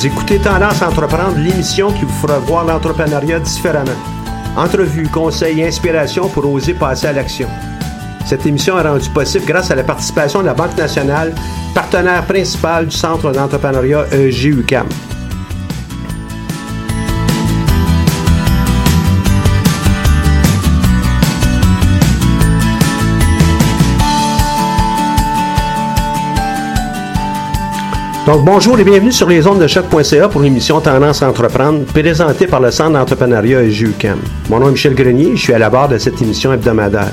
Vous écoutez Tendance Entreprendre, l'émission qui vous fera voir l'entrepreneuriat différemment. Entrevues, conseils, inspiration pour oser passer à l'action. Cette émission est rendue possible grâce à la participation de la Banque nationale, partenaire principal du Centre d'entrepreneuriat EGUCAM. Bonjour et bienvenue sur les ondes de choc.ca pour l'émission Tendance à entreprendre, présentée par le Centre d'entrepreneuriat EGUCAM. Mon nom est Michel Grenier, je suis à la barre de cette émission hebdomadaire.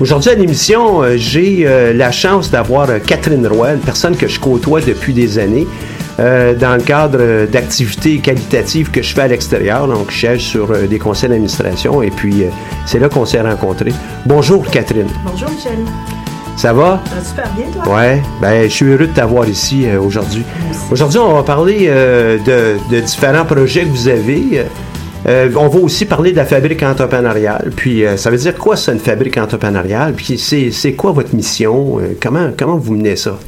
Aujourd'hui à l'émission, euh, j'ai euh, la chance d'avoir euh, Catherine Roy, personne que je côtoie depuis des années, dans le cadre d'activités qualitatives que je fais à l'extérieur. Donc, je siège sur des conseils d'administration et puis c'est là qu'on s'est rencontrés. Bonjour Catherine, Bonjour Michel. Ça va? Ça va super bien toi? Ouais, ben je suis heureux de t'avoir ici euh, aujourd'hui. Aujourd'hui, on va parler euh, de, de différents projets que vous avez. Euh, on va aussi parler de la fabrique entrepreneuriale. Puis, ça veut dire quoi, ça, une fabrique entrepreneuriale? Puis, c'est c'est quoi votre mission? Comment, comment vous menez ça?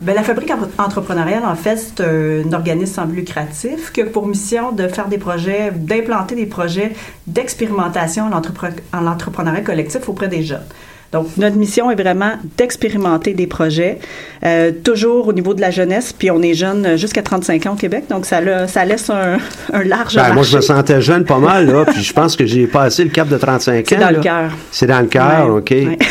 Ben, la fabrique entre- entrepreneuriale, en fait, c'est un organisme sans lucratif qui a pour mission de faire des projets, d'implanter des projets d'expérimentation en entrepreneuriat collectif auprès des jeunes. Donc, notre mission est vraiment d'expérimenter des projets, euh, toujours au niveau de la jeunesse, puis on est jeune jusqu'à 35 ans au Québec, donc ça, la- ça laisse un, un large Ben, moi, je me sentais jeune pas mal, là, puis je pense que j'ai passé le cap de 35 ans. C'est dans le cœur. C'est dans le cœur, Ouais, OK. ouais.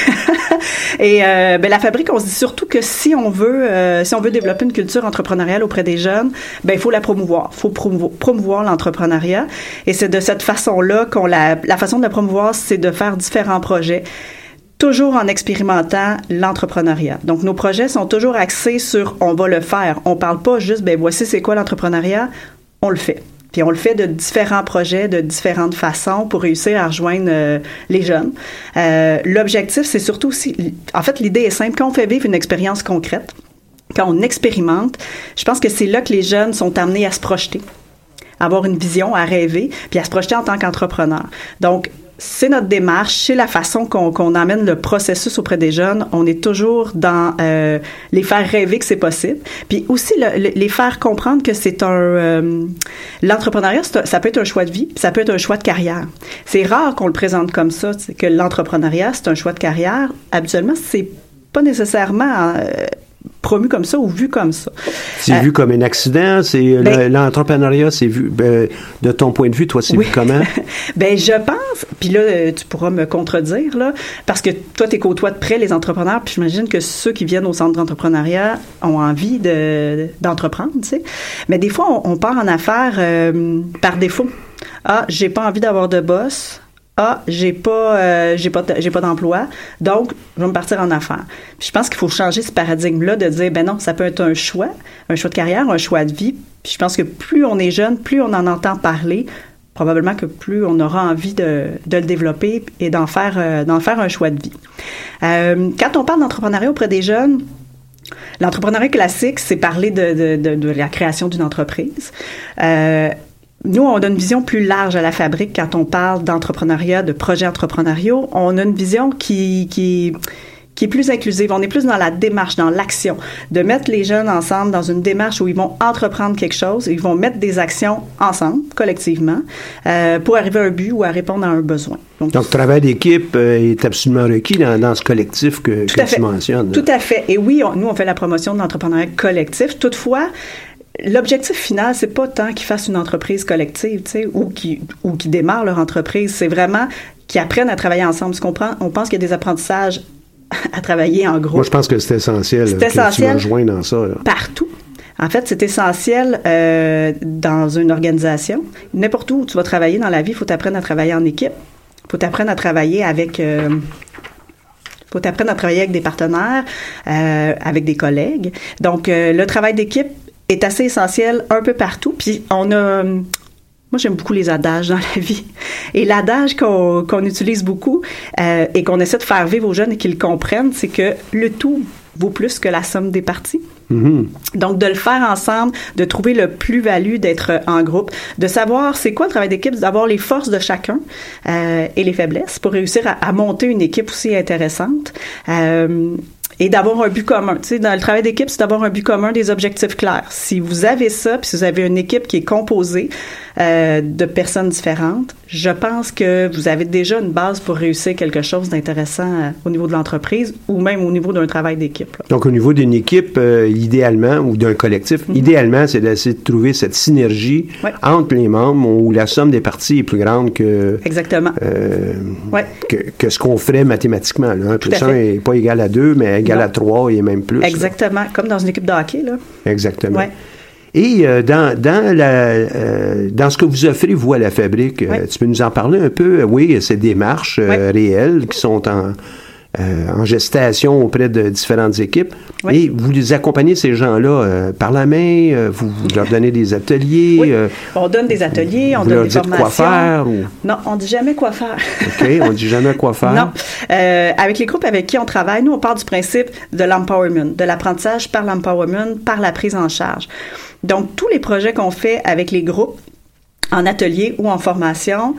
Et euh, ben, la fabrique, on se dit surtout que si on veut, euh, si on veut développer une culture entrepreneuriale auprès des jeunes, ben il faut la promouvoir, il faut promouvoir, promouvoir l'entrepreneuriat. Et c'est de cette façon-là qu'on la, la façon de la promouvoir, c'est de faire différents projets toujours en expérimentant l'entrepreneuriat. Donc, nos projets sont toujours axés sur on va le faire. On parle pas juste, ben voici c'est quoi l'entrepreneuriat, on le fait. Puis on le fait de différents projets, de différentes façons pour réussir à rejoindre euh, les jeunes. Euh, L'objectif, c'est surtout aussi, en fait, l'idée est simple. Quand on fait vivre une expérience concrète, quand on expérimente, je pense que c'est là que les jeunes sont amenés à se projeter, à avoir une vision, à rêver, puis à se projeter en tant qu'entrepreneur. Donc, c'est notre démarche, c'est la façon qu'on qu'on amène le processus auprès des jeunes. On est toujours dans euh, les faire rêver que c'est possible, puis aussi le- le- les faire comprendre que c'est un euh, l'entrepreneuriat, ça peut être un choix de vie, ça peut être un choix de carrière. C'est rare qu'on le présente comme ça, que l'entrepreneuriat c'est un choix de carrière. Habituellement, c'est pas nécessairement euh, promu comme ça ou vu comme ça. C'est Euh, vu comme un accident, c'est ben- l'entrepreneuriat, c'est vu ben, de ton point de vue, toi, c'est Oui. vu comment? Ben, je pense, puis là, euh, tu pourras me contredire, là, parce que toi, tu côtoies de près les entrepreneurs, puis j'imagine que ceux qui viennent au centre d'entrepreneuriat ont envie de, d'entreprendre, tu sais. Mais des fois, on, on part en affaires euh, par défaut. Ah, j'ai pas envie d'avoir de boss. Ah, j'ai pas, euh, j'ai pas, j'ai pas d'emploi, donc je vais me partir en affaires. Je pense qu'il faut changer ce paradigme-là de dire, ben non, ça peut être un choix, un choix de carrière, un choix de vie. Puis je pense que plus on est jeune, plus on en entend parler, probablement que plus on aura envie de, de le développer et d'en faire, euh, d'en faire un choix de vie. Euh, quand on parle d'entrepreneuriat auprès des jeunes, l'entrepreneuriat classique, c'est parler de, de, de, de la création d'une entreprise. Euh, nous, on a une vision plus large à la fabrique quand on parle d'entrepreneuriat, de projets entrepreneuriaux. On a une vision qui, qui, qui est plus inclusive. On est plus dans la démarche, dans l'action, de mettre les jeunes ensemble dans une démarche où ils vont entreprendre quelque chose, ils vont mettre des actions ensemble, collectivement, euh, pour arriver à un but ou à répondre à un besoin. Donc, Donc, le travail d'équipe euh, est absolument requis dans, dans ce collectif que, Tout que à fait. tu mentionnes. Tout à fait. Et oui, on- nous, on fait la promotion de l'entrepreneuriat collectif. Toutefois, l'objectif final, c'est pas tant qu'ils fassent une entreprise collective, tu sais, ou qui ou qui démarrent leur entreprise. C'est vraiment qu'ils apprennent à travailler ensemble. Qu'on on pense qu'il y a des apprentissages à travailler en groupe Moi, je pense que c'est essentiel C'est que essentiel. tu me rejoins dans ça. là. partout. En fait, c'est essentiel euh, dans une organisation. N'importe où tu vas travailler dans la vie, il faut t'apprendre à travailler en équipe. Il faut t'apprendre à travailler avec... euh, faut t'apprendre à travailler avec des partenaires, euh, avec des collègues. Donc, le travail d'équipe est assez essentiel un peu partout. Puis, on a... Moi, j'aime beaucoup les adages dans la vie. Et l'adage qu'on qu'on utilise beaucoup euh, et qu'on essaie de faire vivre aux jeunes et qu'ils comprennent, c'est que le tout vaut plus que la somme des parties. Mhm. Donc, de le faire ensemble, de trouver le plus-value d'être en groupe, de savoir c'est quoi le travail d'équipe, d'avoir les forces de chacun euh, et les faiblesses pour réussir à, à monter une équipe aussi intéressante. Euh, et d'avoir un but commun. Tu sais, dans le travail d'équipe, c'est d'avoir un but commun, des objectifs clairs. Si vous avez ça, puis si vous avez une équipe qui est composée euh, de personnes différentes, je pense que vous avez déjà une base pour réussir quelque chose d'intéressant euh, au niveau de l'entreprise ou même au niveau d'un travail d'équipe. Donc, au niveau d'une équipe, euh, idéalement, ou d'un collectif, idéalement, c'est d'essayer de trouver cette synergie Mhm. Entre les membres où la somme des parties est plus grande que, Exactement. que, que ce qu'on ferait mathématiquement. Là. Un plus à un fait. n'est pas égal à deux, mais égal Non. à trois et même plus. là. Exactement. Comme dans une équipe de hockey, là. Exactement. Et euh, dans, dans, la, euh, dans ce que vous offrez, vous, à la fabrique, euh, tu peux nous en parler un peu? Euh, Oui, ces démarches euh, Ouais. réelles qui sont en, euh, en gestation auprès de différentes équipes. Ouais. Et vous les accompagnez, ces gens-là, euh, par la main, euh, vous, vous leur donnez des ateliers, Oui. euh, On donne des ateliers, on vous donne leur des dites formations. quoi faire? Ou... Non, on dit jamais quoi faire. OK, on dit jamais quoi faire. Non. Euh, avec les groupes avec qui on travaille, nous, on part du principe de l'empowerment, de l'apprentissage par l'empowerment, par la prise en charge. Donc, tous les projets qu'on fait avec les groupes, en atelier ou en formation,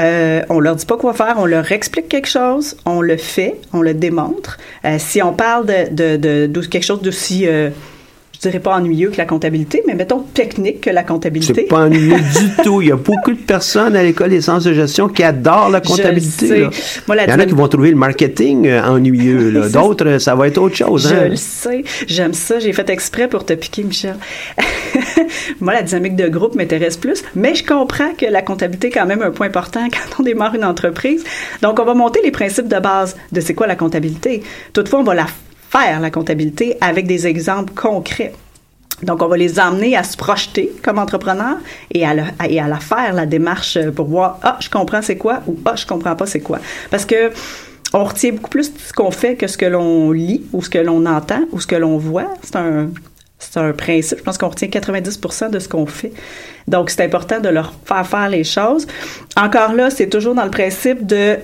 euh, on leur dit pas quoi faire, on leur explique quelque chose, on le fait, on le démontre. Euh, si on parle de, de, de, de quelque chose d'aussi, euh, dirais pas ennuyeux que la comptabilité, mais mettons technique que la comptabilité. C'est pas ennuyeux du tout. Il y a beaucoup de personnes à l'école des sciences de gestion qui adorent la comptabilité. Moi, la Il y en a qui vont trouver le marketing euh, ennuyeux. D'autres, ça va être autre chose. Je hein. le sais. J'aime ça. J'ai fait exprès pour te piquer, Michel. Moi, la dynamique de groupe m'intéresse plus, mais je comprends que la comptabilité est quand même un point important quand on démarre une entreprise. Donc, on va monter les principes de base de c'est quoi la comptabilité. Toutefois, on va la faire, la comptabilité, avec des exemples concrets. Donc, on va les emmener à se projeter comme entrepreneur et à, et à la faire, la démarche pour voir, ah, je comprends c'est quoi ou ah, je comprends pas c'est quoi. Parce que on retient beaucoup plus ce qu'on fait que ce que l'on lit ou ce que l'on entend ou ce que l'on voit. C'est un, c'est un principe. Je pense qu'on retient 90% de ce qu'on fait. Donc, c'est important de leur faire faire les choses. Encore là, c'est toujours dans le principe de,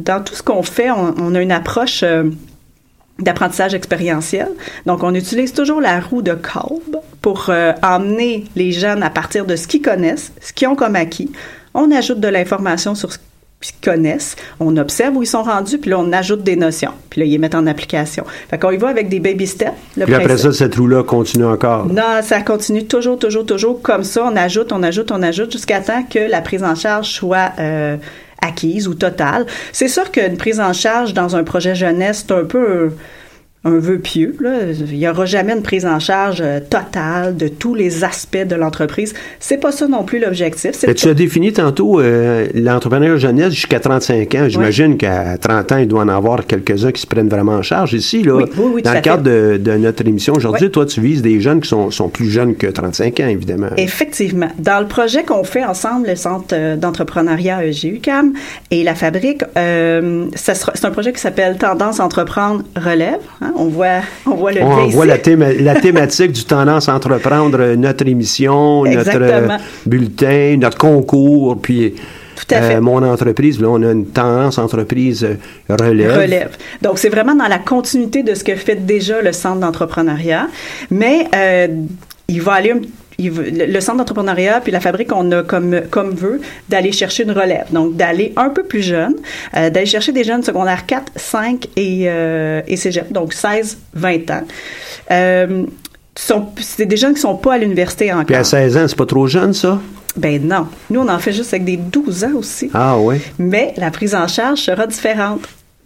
dans tout ce qu'on fait, on, on a une approche euh, d'apprentissage expérientiel. Donc, on utilise toujours la roue de Kolb pour euh, emmener les jeunes à partir de ce qu'ils connaissent, ce qu'ils ont comme acquis. On ajoute de l'information sur ce qu'ils connaissent, on observe où ils sont rendus, puis là, on ajoute des notions. Puis là, ils les mettent en application. Fait qu'on y va avec des baby steps. le Puis après ça, cette roue-là continue encore. Non, ça continue toujours, toujours, toujours comme ça. On ajoute, on ajoute, on ajoute jusqu'à temps que la prise en charge soit euh, acquise ou totale. C'est sûr qu'une prise en charge dans un projet jeunesse, c'est un peu un vœu pieux. Là. Il n'y aura jamais une prise en charge euh, totale de tous les aspects de l'entreprise. C'est pas ça non plus l'objectif. Tu as défini tantôt euh, l'entrepreneur jeunesse jusqu'à 35 ans. J'imagine qu'à 30 ans, il doit en avoir quelques-uns qui se prennent vraiment en charge. Ici, là, Oui, oui, dans le cadre de, de notre émission aujourd'hui, toi, tu vises des jeunes qui sont, sont plus jeunes que 35 ans, évidemment. Effectivement. Dans le projet qu'on fait ensemble, le Centre euh, d'entrepreneuriat EGUCAM et la Fabrique, euh, c'est un projet qui s'appelle Tendance Entreprendre Relève. hein. On voit, on voit le On voit la, théma- la thématique du tendance à entreprendre euh, notre émission, notre Exactement. euh, bulletin, notre concours, puis Tout à fait. euh, mon entreprise. Là, on a une tendance entreprise relève. relève. Donc, c'est vraiment dans la continuité de ce que fait déjà le Centre d'entrepreneuriat, mais euh, il va aller un- va- le centre d'entrepreneuriat puis la fabrique, on a comme, comme vœu d'aller chercher une relève. Donc, d'aller un peu plus jeune, euh, d'aller chercher des jeunes secondaires 4, 5 et, euh, et cégep, donc 16, 20 ans. Euh, sont- c'est des jeunes qui sont pas à l'université encore. Puis à 16 ans, c'est pas trop jeune, ça? Ben non. Nous, on en fait juste avec des 12 ans aussi. Ah oui. Mais la prise en charge sera différente.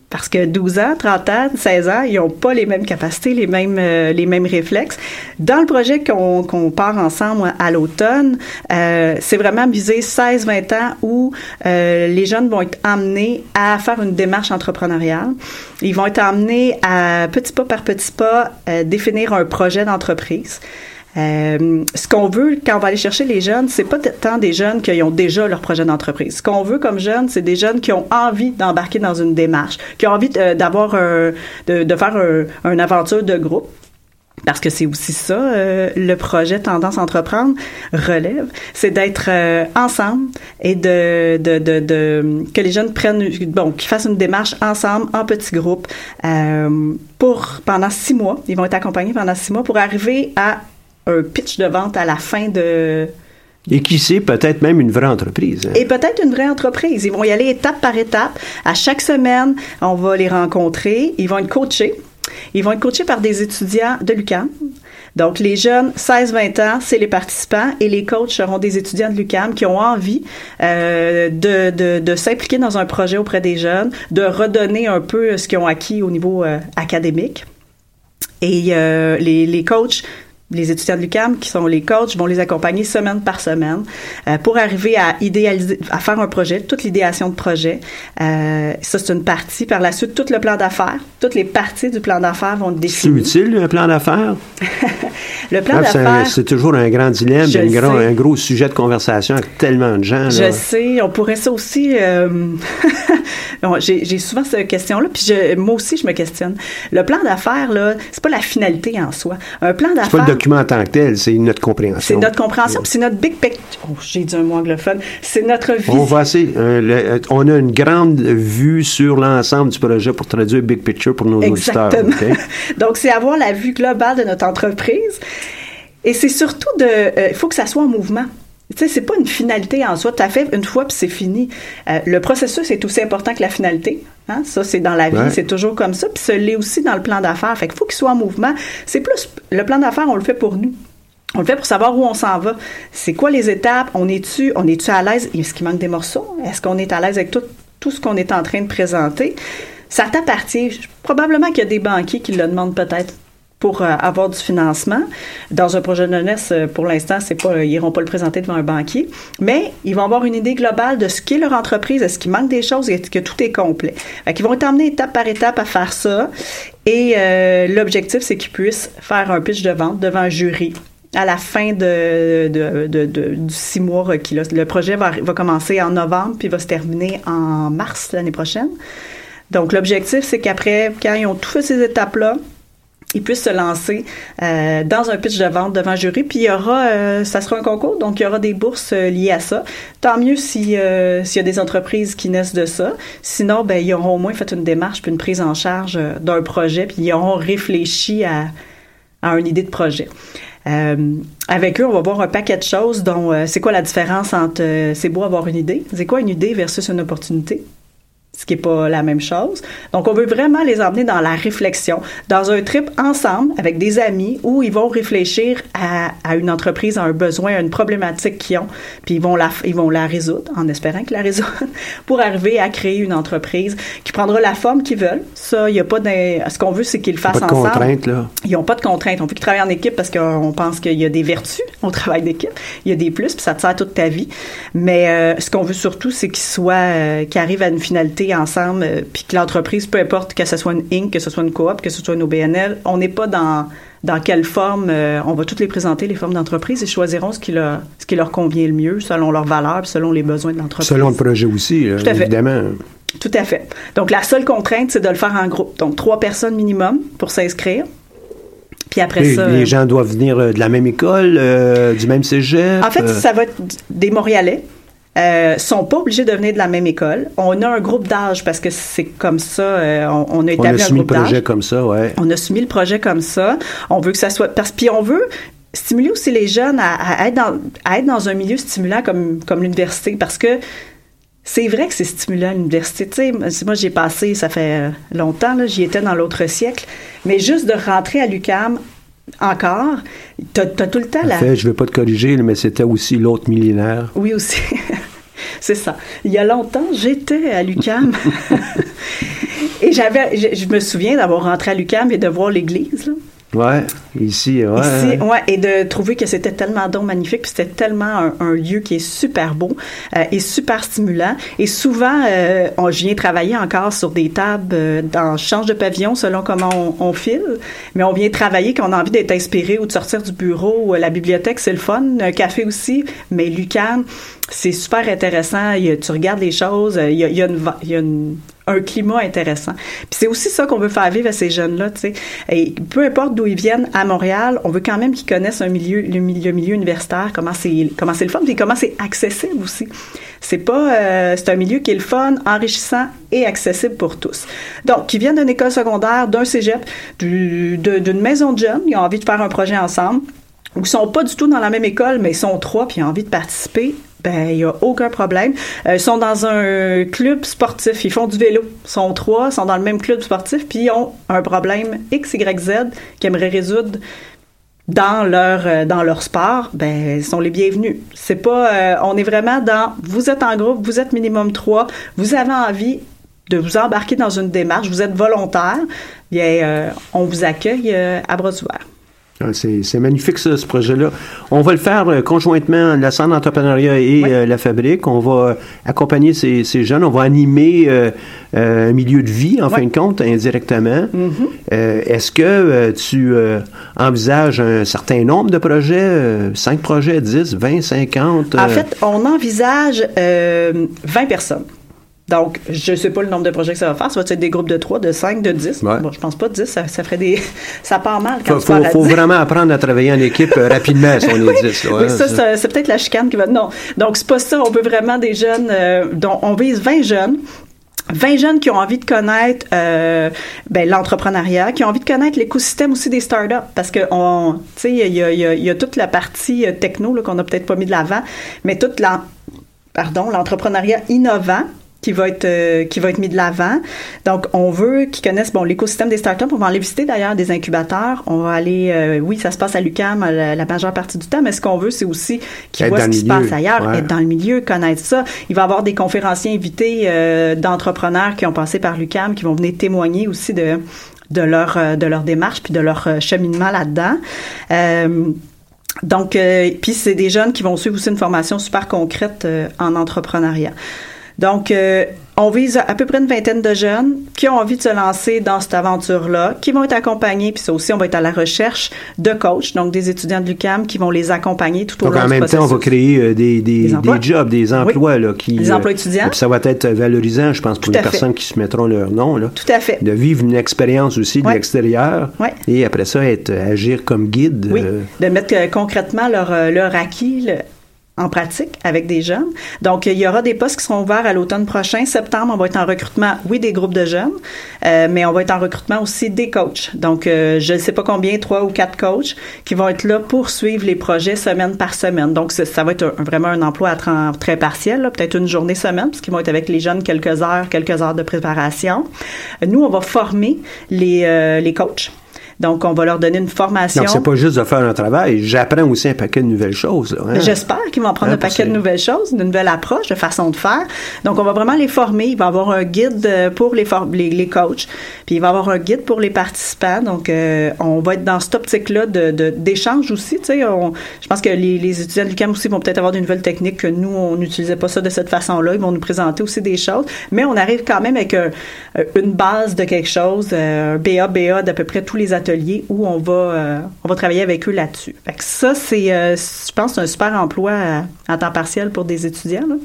Parce que 12 ans, 30 ans, 16 ans, ils n'ont pas les mêmes capacités, les mêmes, euh, les mêmes réflexes. Dans le projet qu'on qu'on part ensemble à l'automne, euh, c'est vraiment visé 16-20 ans où euh, les jeunes vont être amenés à faire une démarche entrepreneuriale. Ils vont être amenés à, petit pas par petit pas, euh, définir un projet d'entreprise. Euh, ce qu'on veut quand on va aller chercher les jeunes, c'est pas tant des jeunes qui ont déjà leur projet d'entreprise. Ce qu'on veut comme jeunes, c'est des jeunes qui ont envie d'embarquer dans une démarche, qui ont envie euh, d'avoir de, de faire un, une aventure de groupe. Parce que c'est aussi ça, euh, le projet Tendance Entreprendre relève, c'est d'être euh, ensemble et de, de, de, de- que les jeunes prennent, bon, qu'ils fassent une démarche ensemble, en petits groupes, euh, pour pendant six mois. Ils vont être accompagnés pendant six mois pour arriver à un pitch de vente à la fin de, Et qui sait, peut-être même une vraie entreprise. hein. et peut-être une vraie entreprise. Ils vont y aller étape par étape. À chaque semaine, on va les rencontrer. Ils vont être coachés. Ils vont être coachés par des étudiants de l'UQAM. Donc, les jeunes, 16-20 ans, c'est les participants et les coachs seront des étudiants de l'UQAM qui ont envie euh, de, de, de s'impliquer dans un projet auprès des jeunes, de redonner un peu ce qu'ils ont acquis au niveau euh, académique. Et euh, les, les coachs, les étudiants de l'UQAM qui sont les coachs vont les accompagner semaine par semaine euh, pour arriver à idéaliser, à faire un projet, toute l'idéation de projet. Euh, ça, c'est une partie. Par la suite, tout le plan d'affaires, toutes les parties du plan d'affaires vont être C'est utile, un plan d'affaires? Le plan Ah, d'affaires, C'est toujours un grand dilemme, un gros, sais. un gros sujet de conversation avec tellement de gens. Je sais, on pourrait ça aussi. euh, bon, J'ai souvent cette question-là, puis je- moi aussi je me questionne. Le plan d'affaires là, c'est pas la finalité en soi. Un plan d'affaires. Document en tant que tel, c'est notre compréhension. C'est notre compréhension, puis c'est notre big picture. Oh, j'ai dit un mot anglophone. C'est notre On va assez, euh, le- on a une grande vue sur l'ensemble du projet pour traduire big picture pour nos auditeurs. Donc, c'est avoir la vue globale de notre entreprise. Et c'est surtout de. euh, Il faut que ça soit en mouvement. Tu sais, c'est pas une finalité en soi. Tu as fait une fois puis c'est fini. Euh, le processus est aussi important que la finalité. Hein? Ça, c'est dans la vie, Ouais. c'est toujours comme ça. Puis ça l'est aussi dans le plan d'affaires. Fait qu'il faut qu'il soit en mouvement. C'est plus. Le plan d'affaires, on le fait pour nous. On le fait pour savoir où on s'en va. C'est quoi les étapes? On est-tu, on est-tu à l'aise? Est-ce qu'il manque des morceaux? Est-ce qu'on est à l'aise avec tout, tout ce qu'on est en train de présenter? Ça t'appartient. Probablement qu'il y a des banquiers qui le demandent peut-être pour euh, avoir du financement. Dans un projet de jeunesse, euh, pour l'instant, c'est pas, ils iront pas le présenter devant un banquier, mais ils vont avoir une idée globale de ce qu'est leur entreprise, est-ce qu'il manque des choses, est-ce que tout est complet. Fait qu'ils vont être amenés étape par étape à faire ça. Et euh, l'objectif, c'est qu'ils puissent faire un pitch de vente devant un jury à la fin de, de, de- de- du six mois requis. Le projet va, va commencer en novembre puis va se terminer en mars l'année prochaine. Donc, l'objectif, c'est qu'après, quand ils ont tout fait ces étapes-là, ils puissent se lancer euh, dans un pitch de vente devant un jury. Puis il y aura, euh, ça sera un concours, donc il y aura des bourses euh, liées à ça. Tant mieux si euh, s'il y a des entreprises qui naissent de ça. Sinon, ben ils auront au moins fait une démarche puis une prise en charge euh, d'un projet, puis ils auront réfléchi à, à une idée de projet. Euh, avec eux, on va voir un paquet de choses, dont euh, c'est quoi la différence entre euh, c'est beau avoir une idée, c'est quoi une idée versus une opportunité? Ce qui est pas la même chose. Donc, on veut vraiment les emmener dans la réflexion, dans un trip ensemble avec des amis où ils vont réfléchir à, à une entreprise, à un besoin, à une problématique qu'ils ont, puis ils vont la, ils vont la résoudre, en espérant qu'ils la résoudent, pour arriver à créer une entreprise qui prendra la forme qu'ils veulent. Ça, il y a pas de, ce qu'on veut, c'est qu'ils le fassent Pas de ensemble. contraintes, là. Ils n'ont pas de contraintes. On veut qu'ils travaillent en équipe parce qu'on pense qu'il y a des vertus au travail d'équipe. Il y a des plus, puis ça te sert toute ta vie. Mais euh, ce qu'on veut surtout, c'est qu'ils soient, euh, qu'ils arrivent à une finalité ensemble, euh, puis que l'entreprise, peu importe que ce soit une Inc., que ce soit une coop, que ce soit une OBNL, on n'est pas dans dans quelle forme euh, on va toutes les présenter les formes d'entreprise et choisiront ce qui leur ce qui leur convient le mieux selon leurs valeurs, selon les besoins de l'entreprise. Selon le projet aussi, là, Tout à fait. évidemment. Tout à fait. Donc, la seule contrainte, c'est de le faire en groupe. Donc, trois personnes minimum pour s'inscrire. Puis après Les, ça. les gens doivent venir euh, de la même école, euh, du même cégep. En fait, euh, ça va être des Montréalais. Euh, sont pas obligés de venir de la même école. On a un groupe d'âge parce que c'est comme ça. euh, on, on a on établi a un soumis le projet comme ça, ouais. On a soumis le projet comme ça. On veut que ça soit parce puis on veut stimuler aussi les jeunes à, à être dans à être dans un milieu stimulant comme comme l'université parce que c'est vrai que c'est stimulant à l'université. Tu sais, moi j'ai passé, ça fait euh, longtemps, là, j'y étais dans l'autre siècle, mais juste de rentrer à l'UCAM encore, t'as as tout le temps En la. fait, je ne vais pas te corriger, mais c'était aussi l'autre millénaire. Oui aussi. C'est ça. Il y a longtemps, j'étais à l'UCAM. et j'avais, je, je me souviens d'avoir rentré à l'UCAM et de voir l'église. Ouais, ici, ouais. Ici, ouais, et de trouver que c'était tellement donc magnifique, puis c'était tellement un, un lieu qui est super beau euh, et super stimulant. Et souvent, euh, on, je viens travailler encore sur des tables euh, dans change de pavillon selon comment on, on file, mais on vient travailler qu'on a envie d'être inspiré ou de sortir du bureau. La bibliothèque, c'est le fun, un café aussi, mais Lucan, c'est super intéressant. Il tu regardes les choses, euh, il y a, il y a une, va- il y a une- un climat intéressant. Puis c'est aussi ça qu'on veut faire vivre à ces jeunes-là, tu sais. Et peu importe d'où ils viennent à Montréal, on veut quand même qu'ils connaissent un milieu, le milieu, universitaire, comment c'est, comment c'est le fun, puis comment c'est accessible aussi. C'est pas, euh, c'est un milieu qui est le fun, enrichissant et accessible pour tous. Donc, qui viennent d'une école secondaire, d'un cégep, du- d'une maison de jeunes, ils ont envie de faire un projet ensemble ou qui sont pas du tout dans la même école, mais ils sont trois puis ils ont envie de participer, ben il y a aucun problème. Euh, ils sont dans un club sportif, ils font du vélo. Ils sont trois, ils sont dans le même club sportif, puis ils ont un problème X, Y, Z qu'ils aimeraient résoudre dans leur euh, dans leur sport, ben ils sont les bienvenus. C'est pas euh, on est vraiment dans vous êtes en groupe, vous êtes minimum trois, vous avez envie de vous embarquer dans une démarche, vous êtes volontaire, bien on vous accueille à bras ouverts. Ah, C'est magnifique, ça, ce projet-là. On va le faire euh, conjointement, la Centre d'entrepreneuriat et euh, la fabrique. On va euh, accompagner ces, ces jeunes. On va animer euh, un milieu de vie, en fin de compte, indirectement. Mm-hmm. Est-ce que tu euh, envisages un certain nombre de projets? euh, 5 projets, 10, 20, 50? En fait, on envisage euh, 20 personnes. Donc, je ne sais pas le nombre de projets que ça va faire. Ça va être des groupes de 3, de 5, de 10. Ouais. Bon, je pense pas 10, ça, ça ferait des... Ça part mal quand faut, tu faut, à faut 10. vraiment apprendre à travailler en équipe euh, rapidement si on est 10. là, Oui, hein, ça, c'est peut-être la chicane qui va... Non. Donc, c'est pas ça. On veut vraiment des jeunes... euh, dont on vise 20 jeunes 20 jeunes qui ont envie de connaître euh, ben, l'entrepreneuriat, qui ont envie de connaître l'écosystème aussi des startups, parce que on, tu sais, il y y a- y a toute la partie euh, techno qu'on a peut-être pas mis de l'avant, mais toute la, pardon, l'entrepreneuriat innovant qui va être euh, qui va être mis de l'avant. Donc on veut qu'ils connaissent bon l'écosystème des startups. On va aller visiter d'ailleurs des incubateurs. On va aller euh, oui ça se passe à l'UCAM la, la majeure partie du temps, mais ce qu'on veut c'est aussi qu'ils voient ce qui se passe ailleurs, ouais. être dans le milieu, connaître ça. Il va y avoir des conférenciers invités euh, d'entrepreneurs qui ont passé par l'UCAM qui vont venir témoigner aussi de de leur euh, de leur démarche puis de leur euh, cheminement là-dedans. Euh, donc, euh, puis c'est des jeunes qui vont suivre aussi une formation super concrète euh, en entrepreneuriat. Donc, euh, on vise à peu près une vingtaine de jeunes qui ont envie de se lancer dans cette aventure-là, qui vont être accompagnés, puis ça aussi, on va être à la recherche de coachs, donc des étudiants de l'UCAM qui vont les accompagner tout au Donc, long en du même temps, on va processus. créer euh, des, des, Des emplois. des jobs, des emplois. Là, qui, Des emplois euh, étudiants. et puis ça va être valorisant, je pense, pour Tout les fait. personnes qui se mettront leur nom. Là, Tout à fait. de vivre une expérience aussi de l'extérieur. Ouais. Et après ça, être, agir comme guide. Oui, euh, de mettre euh, concrètement leur, leur acquis le- en pratique avec des jeunes. Donc, il y aura des postes qui seront ouverts à l'automne prochain. Septembre, on va être en recrutement, oui, des groupes de jeunes, euh, mais on va être en recrutement aussi des coachs. Donc, euh, je ne sais pas combien, trois ou quatre coachs qui vont être là pour suivre les projets semaine par semaine. Donc, ça, va être vraiment un emploi à très partiel, peut-être une journée semaine, puisqu'ils vont être avec les jeunes quelques heures, quelques heures de préparation. Euh, Nous, on va former les, euh, les coachs. Donc, on va leur donner une formation. Donc, c'est pas juste de faire un travail. J'apprends aussi un paquet de nouvelles choses. hein. J'espère qu'ils vont apprendre Hein, un paquet de nouvelles choses, de nouvelles approches, de façon de faire. Donc, on va vraiment les former. Il va y avoir un guide euh, pour les, for- les, les coachs, puis il va y avoir un guide pour les participants. Donc, euh, on va être dans cette optique-là de, de- d'échange aussi. Tu sais, on- je pense que les, les étudiants du CAM aussi vont peut-être avoir des nouvelles techniques que nous, on n'utilisait pas ça de cette façon-là. Ils vont nous présenter aussi des choses. Mais on arrive quand même avec un- euh, une base de quelque chose, euh, un BA, BA d'à peu près tous les ateliers où on va, euh, on va travailler avec eux là-dessus. Fait que ça, c'est, euh, je pense, un super emploi à, à temps partiel pour des étudiants. là.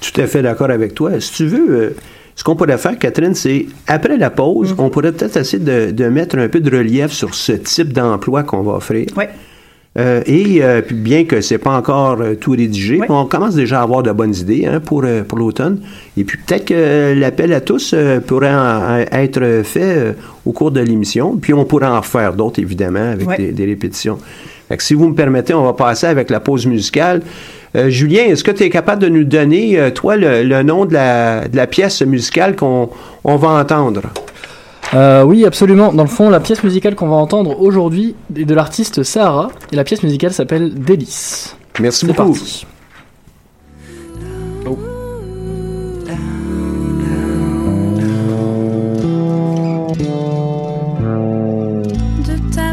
Tout à fait d'accord avec toi. Si tu veux, euh, ce qu'on pourrait faire, Catherine, c'est après la pause, Mm. on pourrait peut-être essayer de, de mettre un peu de relief sur ce type d'emploi qu'on va offrir. Oui. Euh, et euh, puis bien que c'est pas encore euh, tout rédigé, on commence déjà à avoir de bonnes idées hein, pour, euh, pour l'automne. Et puis peut-être que l'appel à tous pourrait en- être fait au cours de l'émission. Puis on pourrait en faire d'autres, évidemment, avec des, des répétitions. Fait que si vous me permettez, on va passer avec la pause musicale. Julien, est-ce que tu es capable de nous donner, toi, le, le nom de la, de la pièce musicale qu'on on va entendre? Euh, oui, absolument. Dans le fond, la pièce musicale qu'on va entendre aujourd'hui est de l'artiste Sahara, et la pièce musicale s'appelle Délice. Merci C'est beaucoup. parti.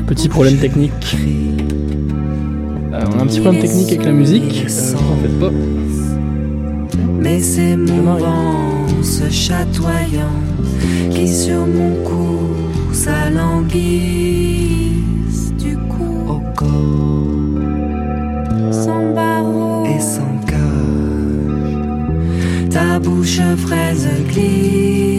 Petit problème technique. Euh, on a un petit problème technique avec la musique. Euh, en fait pas. Mais ces mouvances chatoyant qui sur mon cou s'alanguissent du coup au corps. Sans barreaux. Et sans cage. Ta bouche fraise glisse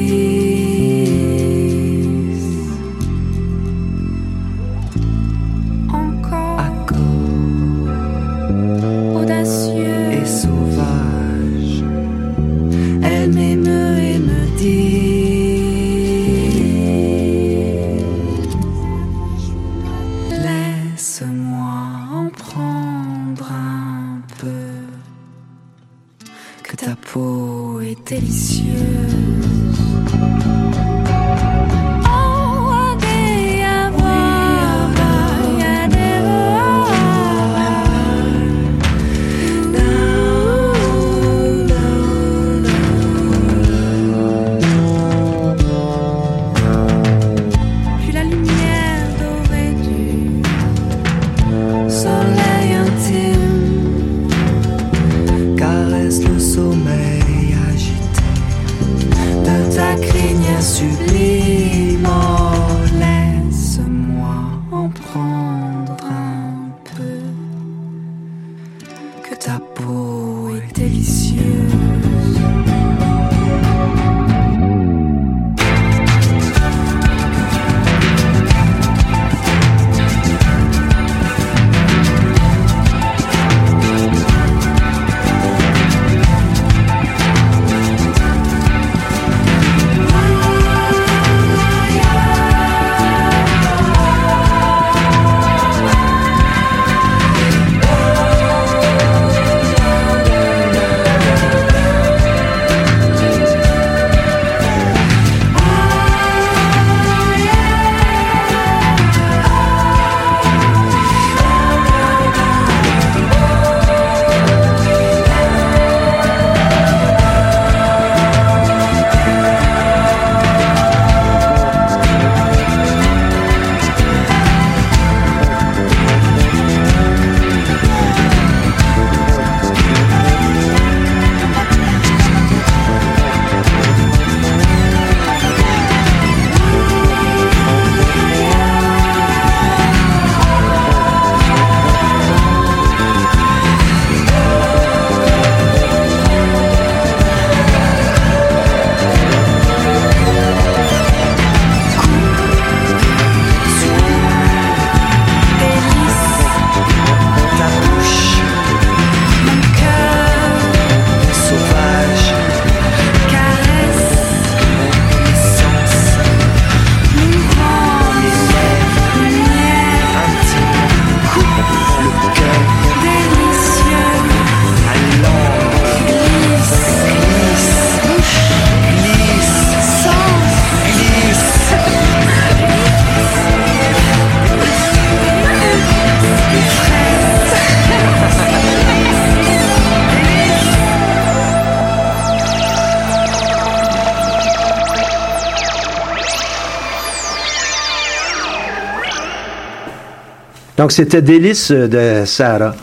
Donc, c'était Délice de Sarah.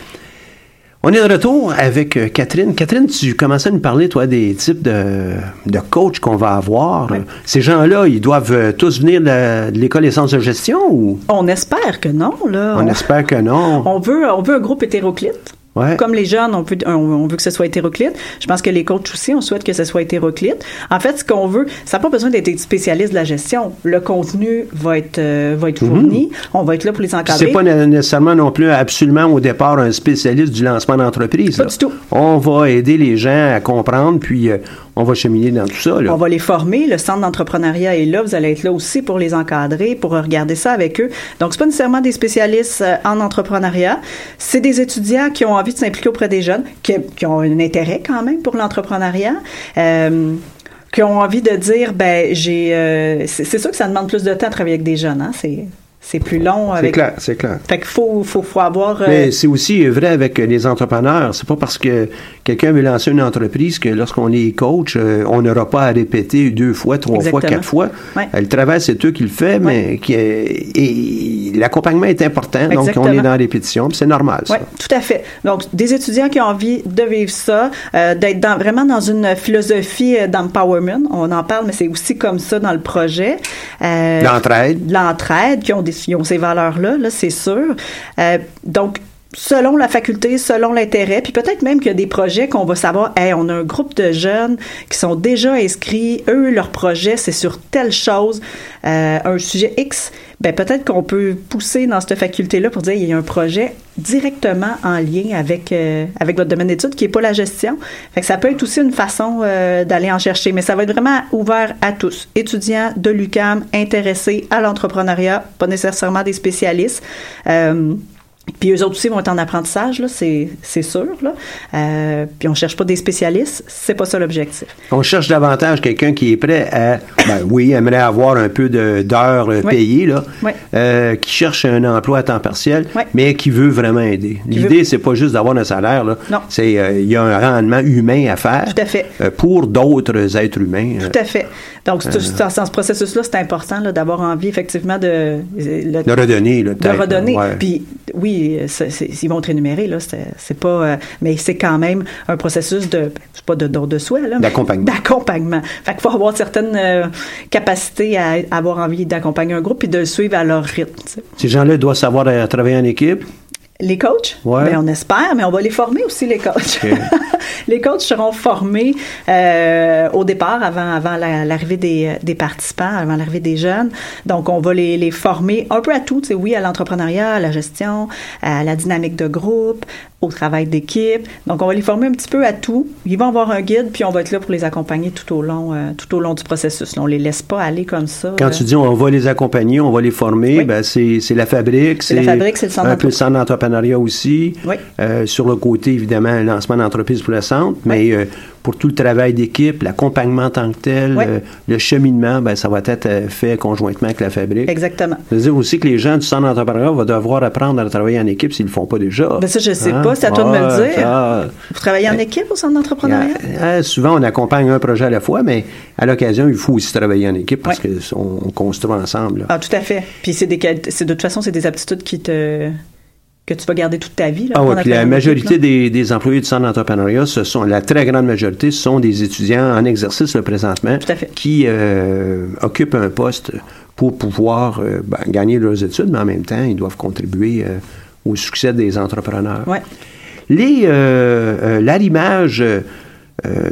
On est de retour avec euh, Catherine. Catherine, tu commençais à nous parler, toi, des types de, de coachs qu'on va avoir. Ces gens-là, ils doivent euh, tous venir de, l'école des sciences de gestion ou? On espère que non, là. on espère que non? On veut, on veut un groupe hétéroclite. Ouais. Comme les jeunes, on, veut que ce soit hétéroclite. Je pense que les coachs aussi, on souhaite que ce soit hétéroclite. En fait, ce qu'on veut, ça n'a pas besoin d'être spécialiste de la gestion. Le contenu va être, euh, va être fourni. On va être là pour les encadrer. C'est pas né- nécessairement non plus absolument au départ un spécialiste du lancement d'entreprise. Pas du tout. On va aider les gens à comprendre, puis euh, on va cheminer dans tout ça. On va les former. Le centre d'entrepreneuriat est là. Vous allez être là aussi pour les encadrer, pour regarder ça avec eux. Donc, c'est pas nécessairement des spécialistes euh, en entrepreneuriat. C'est des étudiants qui ont envie de s'impliquer auprès des jeunes, qui, ont un intérêt quand même pour l'entrepreneuriat. Euh, qui ont envie de dire, ben, j'ai, euh, c'est sûr que ça demande plus de temps de travailler avec des jeunes, hein. C'est plus long C'est clair, c'est clair. Fait qu'il faut, faut, faut avoir. euh, Mais c'est aussi vrai avec les entrepreneurs. C'est pas parce que quelqu'un veut lancer une entreprise que lorsqu'on est coach, euh, on n'aura pas à répéter deux fois, trois fois, quatre fois. Ouais. Euh, Le travail, c'est eux qui le fait, mais qui, et l'accompagnement est important. Donc, on est dans la répétition, c'est normal. Oui, tout à fait. Donc, des étudiants qui ont envie de vivre ça, euh, d'être dans, vraiment dans une philosophie d'empowerment. On en parle, mais c'est aussi comme ça dans le projet. L'entraide. L'entraide, qui ont, des, qui ont ces valeurs-là, là, c'est sûr. Euh, donc, selon la faculté, selon l'intérêt, puis peut-être même qu'il y a des projets qu'on va savoir, hey, on a un groupe de jeunes qui sont déjà inscrits, eux, leur projet, c'est sur telle chose, euh, un sujet X, ben peut-être qu'on peut pousser dans cette faculté-là pour dire, il y a un projet directement en lien avec, euh, avec votre domaine d'études qui n'est pas la gestion. Fait que ça peut être aussi une façon euh, d'aller en chercher, mais ça va être vraiment ouvert à tous. Étudiants de l'UCAM, intéressés à l'entrepreneuriat, pas nécessairement des spécialistes. Puis eux autres aussi vont être en apprentissage, là, c'est, c'est sûr. Là. Euh, puis on cherche pas des spécialistes, c'est pas ça l'objectif. On cherche davantage quelqu'un qui est prêt à, ben oui, aimerait avoir un peu de- d'heures euh, Oui. payées, là, Oui. euh, qui cherche un emploi à temps partiel, mais qui veut vraiment aider. L'idée, c'est pas juste d'avoir un salaire, là. Non. C'est, euh, il y a un rendement humain à faire. Tout à fait. pour d'autres êtres humains. Tout à fait. Donc, dans, ce processus-là, c'est important là, d'avoir envie, effectivement, de... le- De redonner, là, de redonner. ouais. Puis, oui, ils vont être énumérés, là, c'est pas... euh, mais c'est quand même un processus de... Pas de don de soi, là. D'accompagnement. D'accompagnement. Fait qu'il faut avoir certaines euh, capacités à avoir envie d'accompagner un groupe et de le suivre à leur rythme. Ces gens-là doivent savoir euh, travailler en équipe? Les coachs, Ouais. ben, on espère, mais on va les former aussi, les coachs. Les coachs seront formés euh, au départ, avant, avant la- l'arrivée des, des participants, avant l'arrivée des jeunes. Donc, on va les, les former un peu à tout, sais, oui, à l'entrepreneuriat, à la gestion, à la dynamique de groupe, au travail d'équipe. Donc, on va les former un petit peu à tout. Ils vont avoir un guide, puis on va être là pour les accompagner tout au long, euh, tout au long du processus. Là, on les laisse pas aller comme ça. Quand euh, tu dis on va les accompagner, on va les former, ben, c'est c'est la fabrique, C'est la fabrique, c'est le centre un peu le centre d'entrepreneuriat aussi. Oui. Euh, sur le côté, évidemment, le lancement d'entreprise pour le centre, mais euh, pour tout le travail d'équipe, l'accompagnement en tant que tel, Oui. euh, le cheminement, ben, ça va être fait conjointement avec la fabrique. Exactement. Ça veut dire aussi que les gens du centre d'entrepreneuriat vont devoir apprendre à travailler en équipe s'ils ne le font pas déjà. Ben ça, je sais Hein? pas, c'est à toi de me le Ah, dire. ça, Vous travaillez en équipe au centre d'entrepreneuriat? souvent, on accompagne un projet à la fois, mais à l'occasion, il faut aussi travailler en équipe parce qu'on on construit ensemble. là. Ah, tout à fait. Puis c'est des quali- c'est de toute façon, c'est des aptitudes qui te que tu vas garder toute ta vie. Là, Ah à puis la majorité là. des, des employés du centre d'entrepreneuriat, ce sont la très grande majorité, ce sont des étudiants en exercice là, présentement qui euh, occupent un poste pour pouvoir euh, ben, gagner leurs études, mais en même temps, ils doivent contribuer euh, au succès des entrepreneurs. Ouais. Les euh, euh, l'arrimage euh,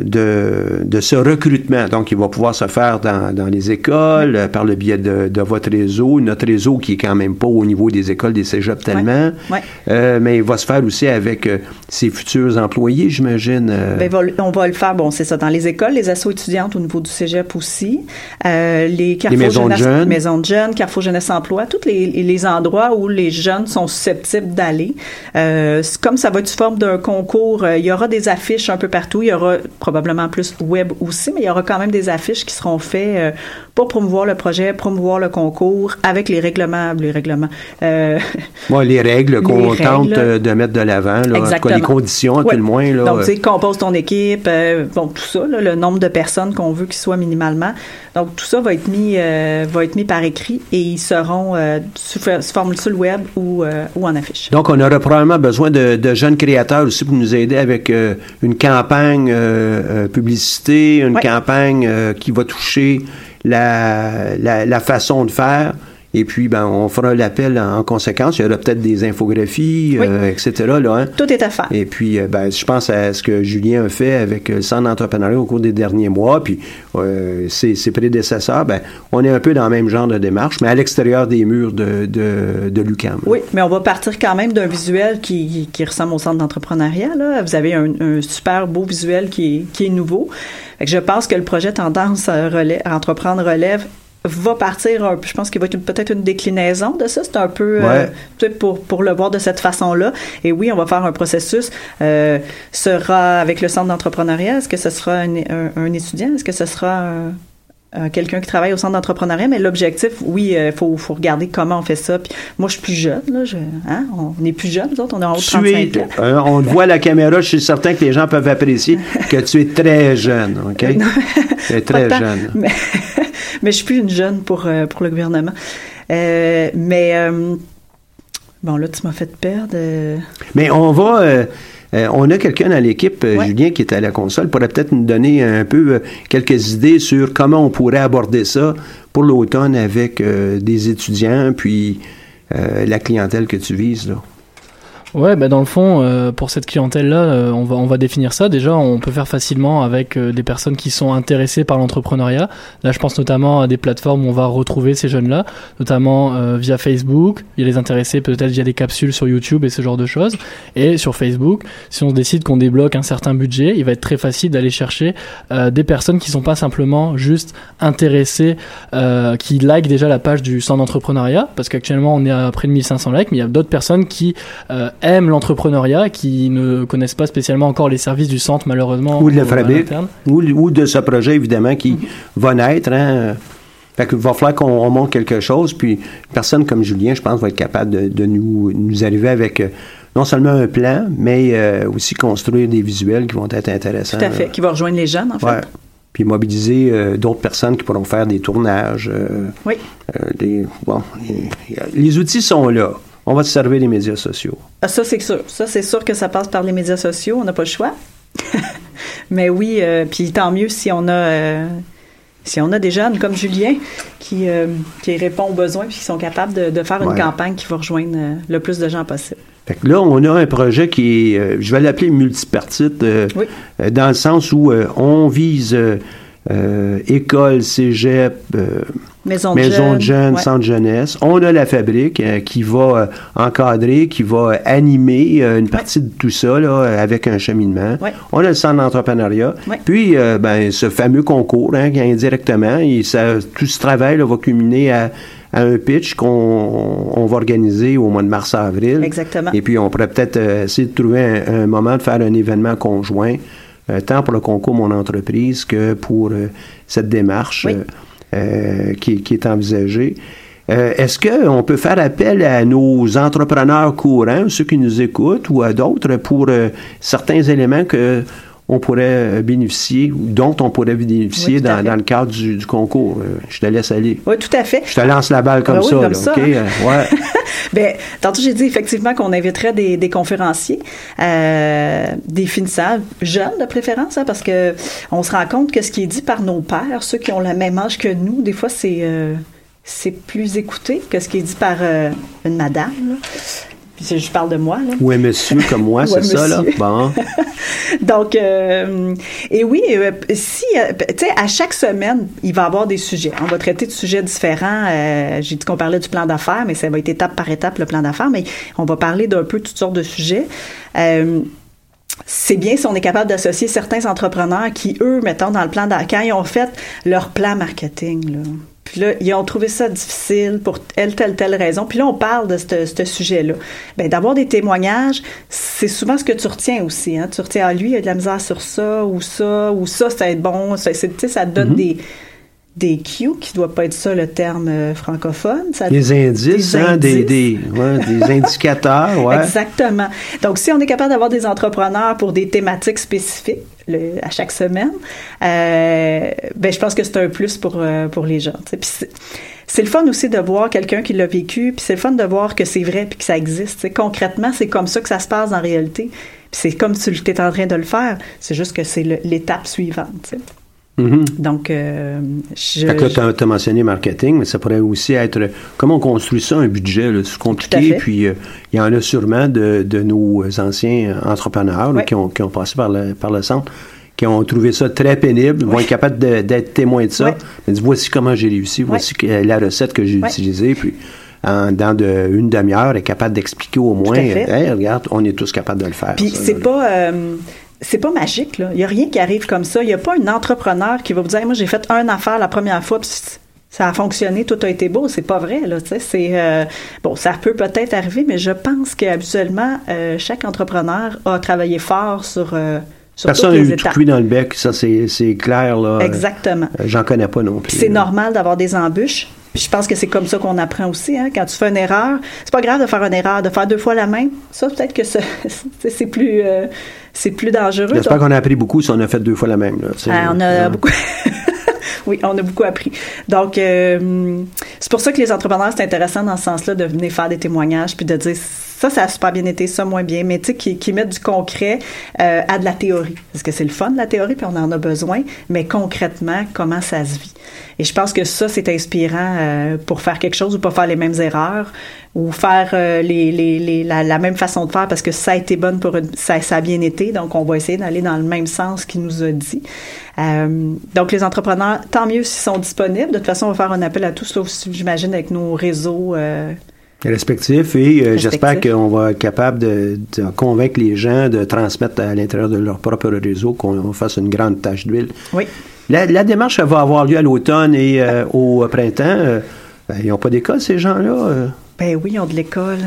de, de ce recrutement, donc il va pouvoir se faire dans, dans les écoles, euh, par le biais de, de votre réseau, notre réseau qui est quand même pas au niveau des écoles, des cégeps tellement, Ouais. Euh, mais il va se faire aussi avec euh, ses futurs employés, j'imagine. euh. Ben, on va le faire, bon, c'est ça, dans les écoles, les assos étudiantes au niveau du cégep aussi, euh, les Carrefour maisons de Jeunesse, jeunes. maisons de jeunes, Carrefour Jeunesse Emploi, tous les, les endroits où les jeunes sont susceptibles d'aller. Euh, comme ça va être sous forme d'un concours, euh, il y aura des affiches un peu partout, il y aura probablement plus web aussi, mais il y aura quand même des affiches qui seront faites euh, pour promouvoir le projet, promouvoir le concours avec les règlements, les règlements. euh, Ouais, les règles qu'on tente euh, de mettre de l'avant, les conditions, à Ouais. tout le moins. Là, Donc, tu sais, compose ton équipe, euh, bon, tout ça, là, le nombre de personnes qu'on veut qu'il soit minimalement. Donc tout ça va être mis euh, va être mis par écrit et ils seront euh, sous, sous forme sur le web ou, euh, ou en affiche. Donc, on aura probablement besoin de, de jeunes créateurs aussi pour nous aider avec euh, une campagne euh, euh, publicité, une Ouais. campagne euh, qui va toucher la, la, la façon de faire. Et puis, ben, on fera l'appel en, en conséquence. Il y aura peut-être des infographies, Oui. euh, etc. Là, hein. Tout est à faire. Et puis, euh, ben, je pense à ce que Julien a fait avec euh, le centre d'entrepreneuriat au cours des derniers mois, puis euh, ses, ses prédécesseurs, ben, on est un peu dans le même genre de démarche, mais à l'extérieur des murs de, de, de l'UQAM. Oui, mais on va partir quand même d'un visuel qui, qui ressemble au centre d'entrepreneuriat. Là. Vous avez un, un super beau visuel qui est, qui est nouveau. Fait que je pense que le projet Tendance à, relais- à entreprendre relève va partir, un peu- je pense qu'il va être peut-être une déclinaison de ça. C'est un peu euh, Ouais. pour, pour le voir de cette façon-là. Et oui, on va faire un processus. Euh, sera avec le centre d'entrepreneuriat, est-ce que ce sera un, un- un étudiant? Est-ce que ce sera un, euh, quelqu'un qui travaille au centre d'entrepreneuriat, mais l'objectif, oui, il faut, faut regarder comment on fait ça. Puis moi, je suis plus jeune, là, je, hein, on est plus jeune, nous autres, on est en haut de Tu es, 35 ans. euh, on te voit à la caméra, je suis certain que les gens peuvent apprécier que tu es très jeune, OK? tu es très jeune. Mais, mais je suis plus une jeune pour, euh, pour le gouvernement. Euh, mais euh, bon, là, tu m'as fait perdre. Mais on va. euh, on a quelqu'un dans l'équipe, euh, Ouais. Julien, qui est à la console, pourrait peut-être nous donner un peu euh, quelques idées sur comment on pourrait aborder ça pour l'automne avec des étudiants, puis la clientèle que tu vises. Là. Ouais, bah dans le fond, euh, pour cette clientèle-là, euh, on va on va définir ça. Déjà, on peut faire facilement avec euh, des personnes qui sont intéressées par l'entrepreneuriat. Là, je pense notamment à des plateformes où on va retrouver ces jeunes-là, notamment euh, via Facebook. Il y a les intéressés peut-être via des capsules sur YouTube et ce genre de choses. Et sur Facebook, si on décide qu'on débloque un certain budget, il va être très facile d'aller chercher euh, des personnes qui sont pas simplement juste intéressées, euh, qui like déjà la page du centre d'entrepreneuriat, parce qu'actuellement on est à près de 1500 likes, mais il y a d'autres personnes qui aiment l'entrepreneuriat, qui ne connaissent pas spécialement encore les services du centre malheureusement. Ou de la fabrique, l'interne. ou, ou de ce projet, évidemment, qui va naître. Hein. Fait qu'il va falloir qu'on on monte quelque chose, puis une personne comme Julien, je pense, va être capable de, de nous, nous arriver avec euh, non seulement un plan, mais euh, aussi construire des visuels qui vont être intéressants. tout à fait, qui va rejoindre les jeunes, en fait. Ouais. Puis mobiliser euh, d'autres personnes qui pourront faire des tournages. euh, Oui. euh, des- bon, les, les outils sont là. On va se servir des médias sociaux. Ah, ça, c'est sûr. Ça, c'est sûr que ça passe par les médias sociaux. On n'a pas le choix. Mais oui, euh, puis tant mieux si on a euh, si on a des jeunes comme Julien qui, euh, qui répondent aux besoins puis qui sont capables de, de faire une Ouais. campagne qui va rejoindre euh, le plus de gens possible. Fait que là, on a un projet qui est, je vais l'appeler multipartite, Oui. dans le sens où on vise euh, école, cégep, euh, Maison de maison de jeunes, ouais. centre jeunesse. On a la fabrique euh, qui va euh, encadrer, qui va euh, animer une partie de tout ça là, avec un cheminement. Ouais. On a le centre d'entrepreneuriat. Puis, ben, ce fameux concours, hein, qui indirectement, et ça, tout ce travail là, va culminer à, à un pitch qu'on on va organiser au mois de mars-avril. Exactement. Et puis, on pourrait peut-être euh, essayer de trouver un, un moment de faire un événement conjoint, tant pour le concours Mon entreprise que pour euh, cette démarche Oui. euh, euh, qui, qui est envisagée. Euh, Est-ce qu'on peut faire appel à nos entrepreneurs courants, ceux qui nous écoutent, ou à d'autres pour euh, certains éléments que on pourrait euh, bénéficier, ou dont on pourrait bénéficier Oui, dans, le cadre du, du concours? Euh, je te laisse aller. Oui, tout à fait. Je te lance la balle comme Ah oui, ça, comme là, ça, OK? Euh, ouais. Ben, tantôt, j'ai dit effectivement qu'on inviterait des, des conférenciers, euh, des finissants, jeunes de préférence, hein, parce que on se rend compte que ce qui est dit par nos pères, ceux qui ont le même âge que nous, des fois, c'est euh, c'est plus écouté que ce qui est dit par euh, une madame. là. Je parle de moi. Là. Ou un monsieur comme moi, c'est Ouais, ça, là? Bon. Donc, euh, et oui, euh, si, euh, tu sais, à chaque semaine, il va y avoir des sujets. On va traiter de sujets différents. Euh, J'ai dit qu'on parlait du plan d'affaires, mais ça va être étape par étape le plan d'affaires, mais on va parler d'un peu toutes sortes de sujets. Euh, c'est bien si on est capable d'associer certains entrepreneurs qui, eux, mettons, dans le plan d'affaires, quand ils ont fait leur plan marketing, là, puis là, ils ont trouvé ça difficile pour telle, telle, telle raison. Puis là, on parle de ce ce sujet-là. Ben, d'avoir des témoignages, c'est souvent ce que tu retiens aussi. Hein? Tu retiens, ah, lui, il a de la misère sur ça, ou ça, ou ça, ça va être bon. Ça, c'est- ça te donne Mhm. des, des cues, qui doit pas être ça le terme euh, francophone. Ça- Des indices, Des hein, des, des, ouais, des indicateurs, ouais. Exactement. Donc, si on est capable d'avoir des entrepreneurs pour des thématiques spécifiques, le- à chaque semaine, euh, ben je pense que c'est un plus pour euh, pour les gens. c'est- le fun aussi de voir quelqu'un qui l'a vécu, puis c'est le fun de voir que c'est vrai puis que ça existe. tu sais. Concrètement, c'est comme ça que ça se passe en réalité. Puis c'est comme tu es en train de le faire. C'est juste que c'est l'étape suivante. tu sais. Mhm. Donc, euh, je, Fait que là, t'as- t'as mentionné marketing, mais ça pourrait aussi être comment on construit ça, un budget, c'est compliqué, puis euh, il y en a sûrement de, de nos anciens entrepreneurs là, qui, ont, qui ont passé par le, par le centre, qui ont trouvé ça très pénible, vont être capables d'être témoins de ça, Ouais. mais dis, voici comment j'ai réussi, voici la recette que j'ai Ouais. utilisée, puis en, dans de, une demi-heure, est capable d'expliquer au moins. Hey, regarde, on est tous capables de le faire. Puis c'est pas euh, c'est pas magique là. Il y a rien qui arrive comme ça. Il y a pas un entrepreneur qui va vous dire moi j'ai fait un affaire la première fois puis ça a fonctionné, tout a été beau. C'est pas vrai là. C'est euh, bon, ça peut peut-être arriver, mais je pense qu'habituellement euh, chaque entrepreneur a travaillé fort sur euh, sur Personne n'a eu tout étapes. cuit dans le bec, ça c'est clair. là. Exactement. Euh, J'en connais pas non plus. C'est normal d'avoir des embûches. Puis je pense que c'est comme ça qu'on apprend aussi. Hein? Quand tu fais une erreur, c'est pas grave de faire une erreur, de faire deux fois la même. Ça, peut-être que c'est plus, euh, c'est plus dangereux. J'espère qu'on a appris beaucoup si on a fait deux fois la même. Là, ah, on a beaucoup. oui, on a beaucoup appris. Donc, euh, c'est pour ça que les entrepreneurs, c'est intéressant dans ce sens-là de venir faire des témoignages puis de dire ça, ça a super bien été, ça moins bien, mais tu sais, qui, qui mettent du concret euh, à de la théorie. Parce que c'est le fun, la théorie, puis on en a besoin, mais concrètement, comment ça se vit? Et je pense que ça, c'est inspirant euh, pour faire quelque chose ou pas faire les mêmes erreurs ou faire euh, les, les, les- la, même façon de faire parce que ça a été bonne pour ça, ça a bien été. Donc, on va essayer d'aller dans le même sens qu'il nous a dit. Euh, donc, les entrepreneurs, tant mieux s'ils sont disponibles. De toute façon, on va faire un appel à tous, aussi, j'imagine, avec nos réseaux. Respectifs et euh, j'espère qu'on va être capable de, de convaincre les gens de transmettre à l'intérieur de leur propre réseau qu'on fasse une grande tâche d'huile. oui. La, la démarche elle va avoir lieu à l'automne et euh, au printemps. Euh, ben, ils n'ont pas d'école, ces gens-là. euh. Ben oui, ils ont de l'école.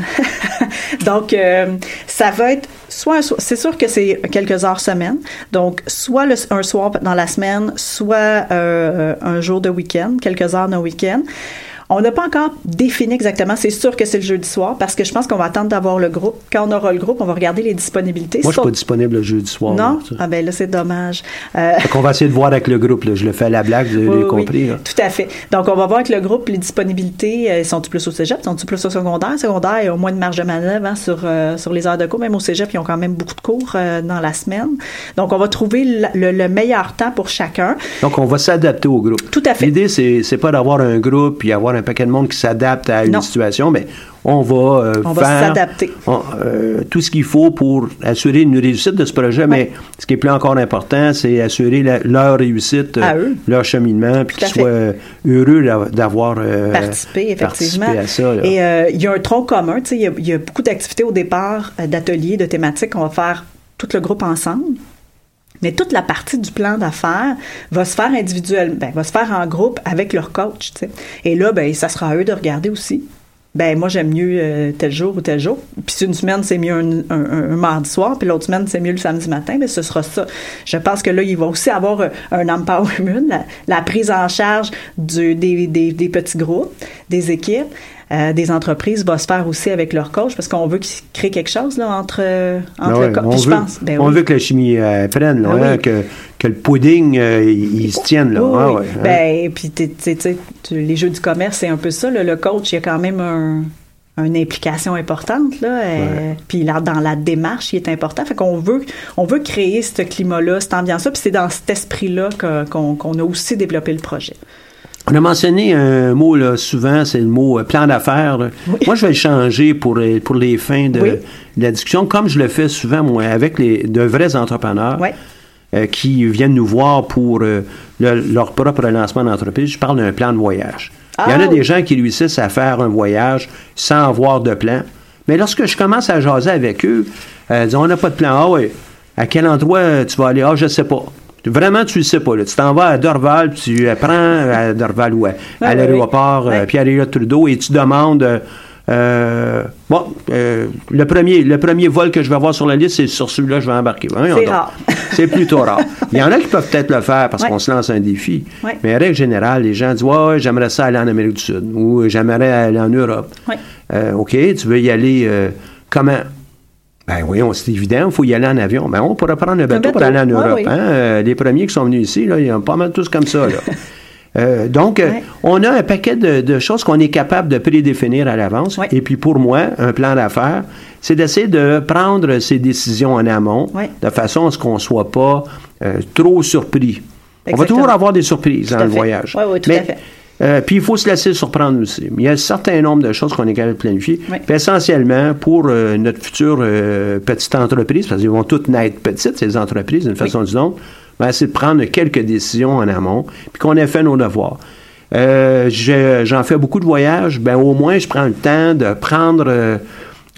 Donc, euh, ça va être soit un so- c'est sûr que c'est quelques heures semaine. Donc, soit le- un soir dans la semaine, soit euh, un jour de week-end, quelques heures d'un week-end. On n'a pas encore défini exactement. C'est sûr que c'est le jeudi soir parce que je pense qu'on va attendre d'avoir le groupe. Quand on aura le groupe, on va regarder les disponibilités. Moi, je suis pas disponible le jeudi soir. Non? là. Ah ben là, c'est dommage. Euh, qu'on va essayer de voir avec le groupe. là. Je le fais à la blague, vous avez Oui, compris. Tout à fait. Donc, on va voir avec le groupe les disponibilités. Euh, sont-ils plus au cégep? Sont-ils plus au secondaire? Secondaire, il y a au moins de marge de manœuvre hein, sur, euh, sur les heures de cours. Même au cégep, ils ont quand même beaucoup de cours euh, dans la semaine. Donc, on va trouver le, le meilleur temps pour chacun. Donc, on va s'adapter au groupe. Tout à fait. L'idée, c'est, c'est pas d'avoir un groupe puis avoir un paquet de monde qui s'adapte à une Non. situation, mais on va euh, On va faire s'adapter. on- euh, tout ce qu'il faut pour assurer une réussite de ce projet, mais ce qui est plus encore important, c'est assurer la- leur réussite, À euh, eux. leur cheminement, puis qu'ils soient heureux d'av- d'avoir participer, effectivement. participé à ça. Et il y a un tronc commun. Il y y a beaucoup d'activités au départ, d'ateliers, de thématiques qu'on va faire tout le groupe ensemble. Mais toute la partie du plan d'affaires va se faire individuellement, ben, va se faire en groupe avec leur coach. Et là, ben, ça sera à eux de regarder aussi. Ben moi j'aime mieux euh, tel jour ou tel jour. Puis une semaine c'est mieux un, un- mardi soir, puis l'autre semaine c'est mieux le samedi matin, ben ce sera ça. Je pense que là il va aussi avoir euh, un empowerment, la, la prise en charge des, des petits groupes, des équipes, euh, des entreprises va se faire aussi avec leur coach parce qu'on veut qu'ils créent quelque chose là entre euh, entre ouais, le coach. on, Puis je veut, pense, ben on oui. veut que la chimie euh, prenne, là, Ah hein, oui. que, que le pudding, euh, il, il se tienne. Là, Oui, Ah ouais, hein. Ben, puis t'es- t'es- t'sais, tu- les jeux du commerce, c'est un peu ça. là. Le coach, il y a quand même un- une implication importante là. euh, Puis là, dans la démarche, il est important. Fait qu'on veut, on veut créer ce climat-là, cette ambiance-là. Puis c'est dans cet esprit-là que- qu'on qu'on a aussi développé le projet. On a mentionné un mot là, souvent, c'est le mot euh, plan d'affaires. là. Moi, je vais le changer pour, euh, pour les fins de, Oui. de la discussion, comme je le fais souvent, moi, avec les, de vrais entrepreneurs Ouais. euh, qui viennent nous voir pour euh, le- leur propre lancement d'entreprise. Je parle d'un plan de voyage. Il y en a Ah! des gens qui réussissent à faire un voyage sans avoir de plan. Mais lorsque je commence à jaser avec eux, euh, ils disent, on n'a pas de plan. Ah oui, à quel endroit euh, tu vas aller? Ah, je ne sais pas. Vraiment, tu ne sais pas. là. Tu t'en vas à Dorval, puis tu apprends à Dorval ou à, à Ouais, l'aéroport ouais, ouais. euh, Pierre-Éliott-Trudeau et tu demandes... euh, euh, bon, euh, le, premier, le premier vol que je vais avoir sur la liste, c'est sur celui-là que je vais embarquer. C'est rare. C'est plutôt rare. Il y en a qui peuvent peut-être le faire parce Ouais. qu'on se lance un défi. Ouais. Mais en règle générale, les gens disent Ouais, ouais, j'aimerais ça aller en Amérique du Sud ou j'aimerais aller en Europe. Euh, OK, tu veux y aller comment? Ben oui, on- c'est évident, il faut y aller en avion. Ben on pourrait prendre un bateau, pour aller en Europe. oui. hein. Euh, les premiers qui sont venus ici, là, ils ont pas mal tous comme ça. là. Euh, donc, euh, Ouais. on a un paquet de, de choses qu'on est capable de prédéfinir à l'avance. Ouais. Et puis, pour moi, un plan d'affaires, c'est d'essayer de prendre ces décisions en amont, Ouais. de façon à ce qu'on ne soit pas euh, trop surpris. On va toujours avoir des surprises dans le voyage. Ouais, ouais, tout Mais, à fait. Euh, puis il faut se laisser surprendre aussi. Il y a un certain nombre de choses qu'on est capable de planifier. Oui. Puis essentiellement, pour euh, notre future euh, petite entreprise, parce qu'ils vont toutes naître petites, ces entreprises, d'une façon ou d'une autre, ben, c'est de prendre quelques décisions en amont, puis qu'on ait fait nos devoirs. Je- J'en fais beaucoup de voyages, ben au moins je prends le temps de prendre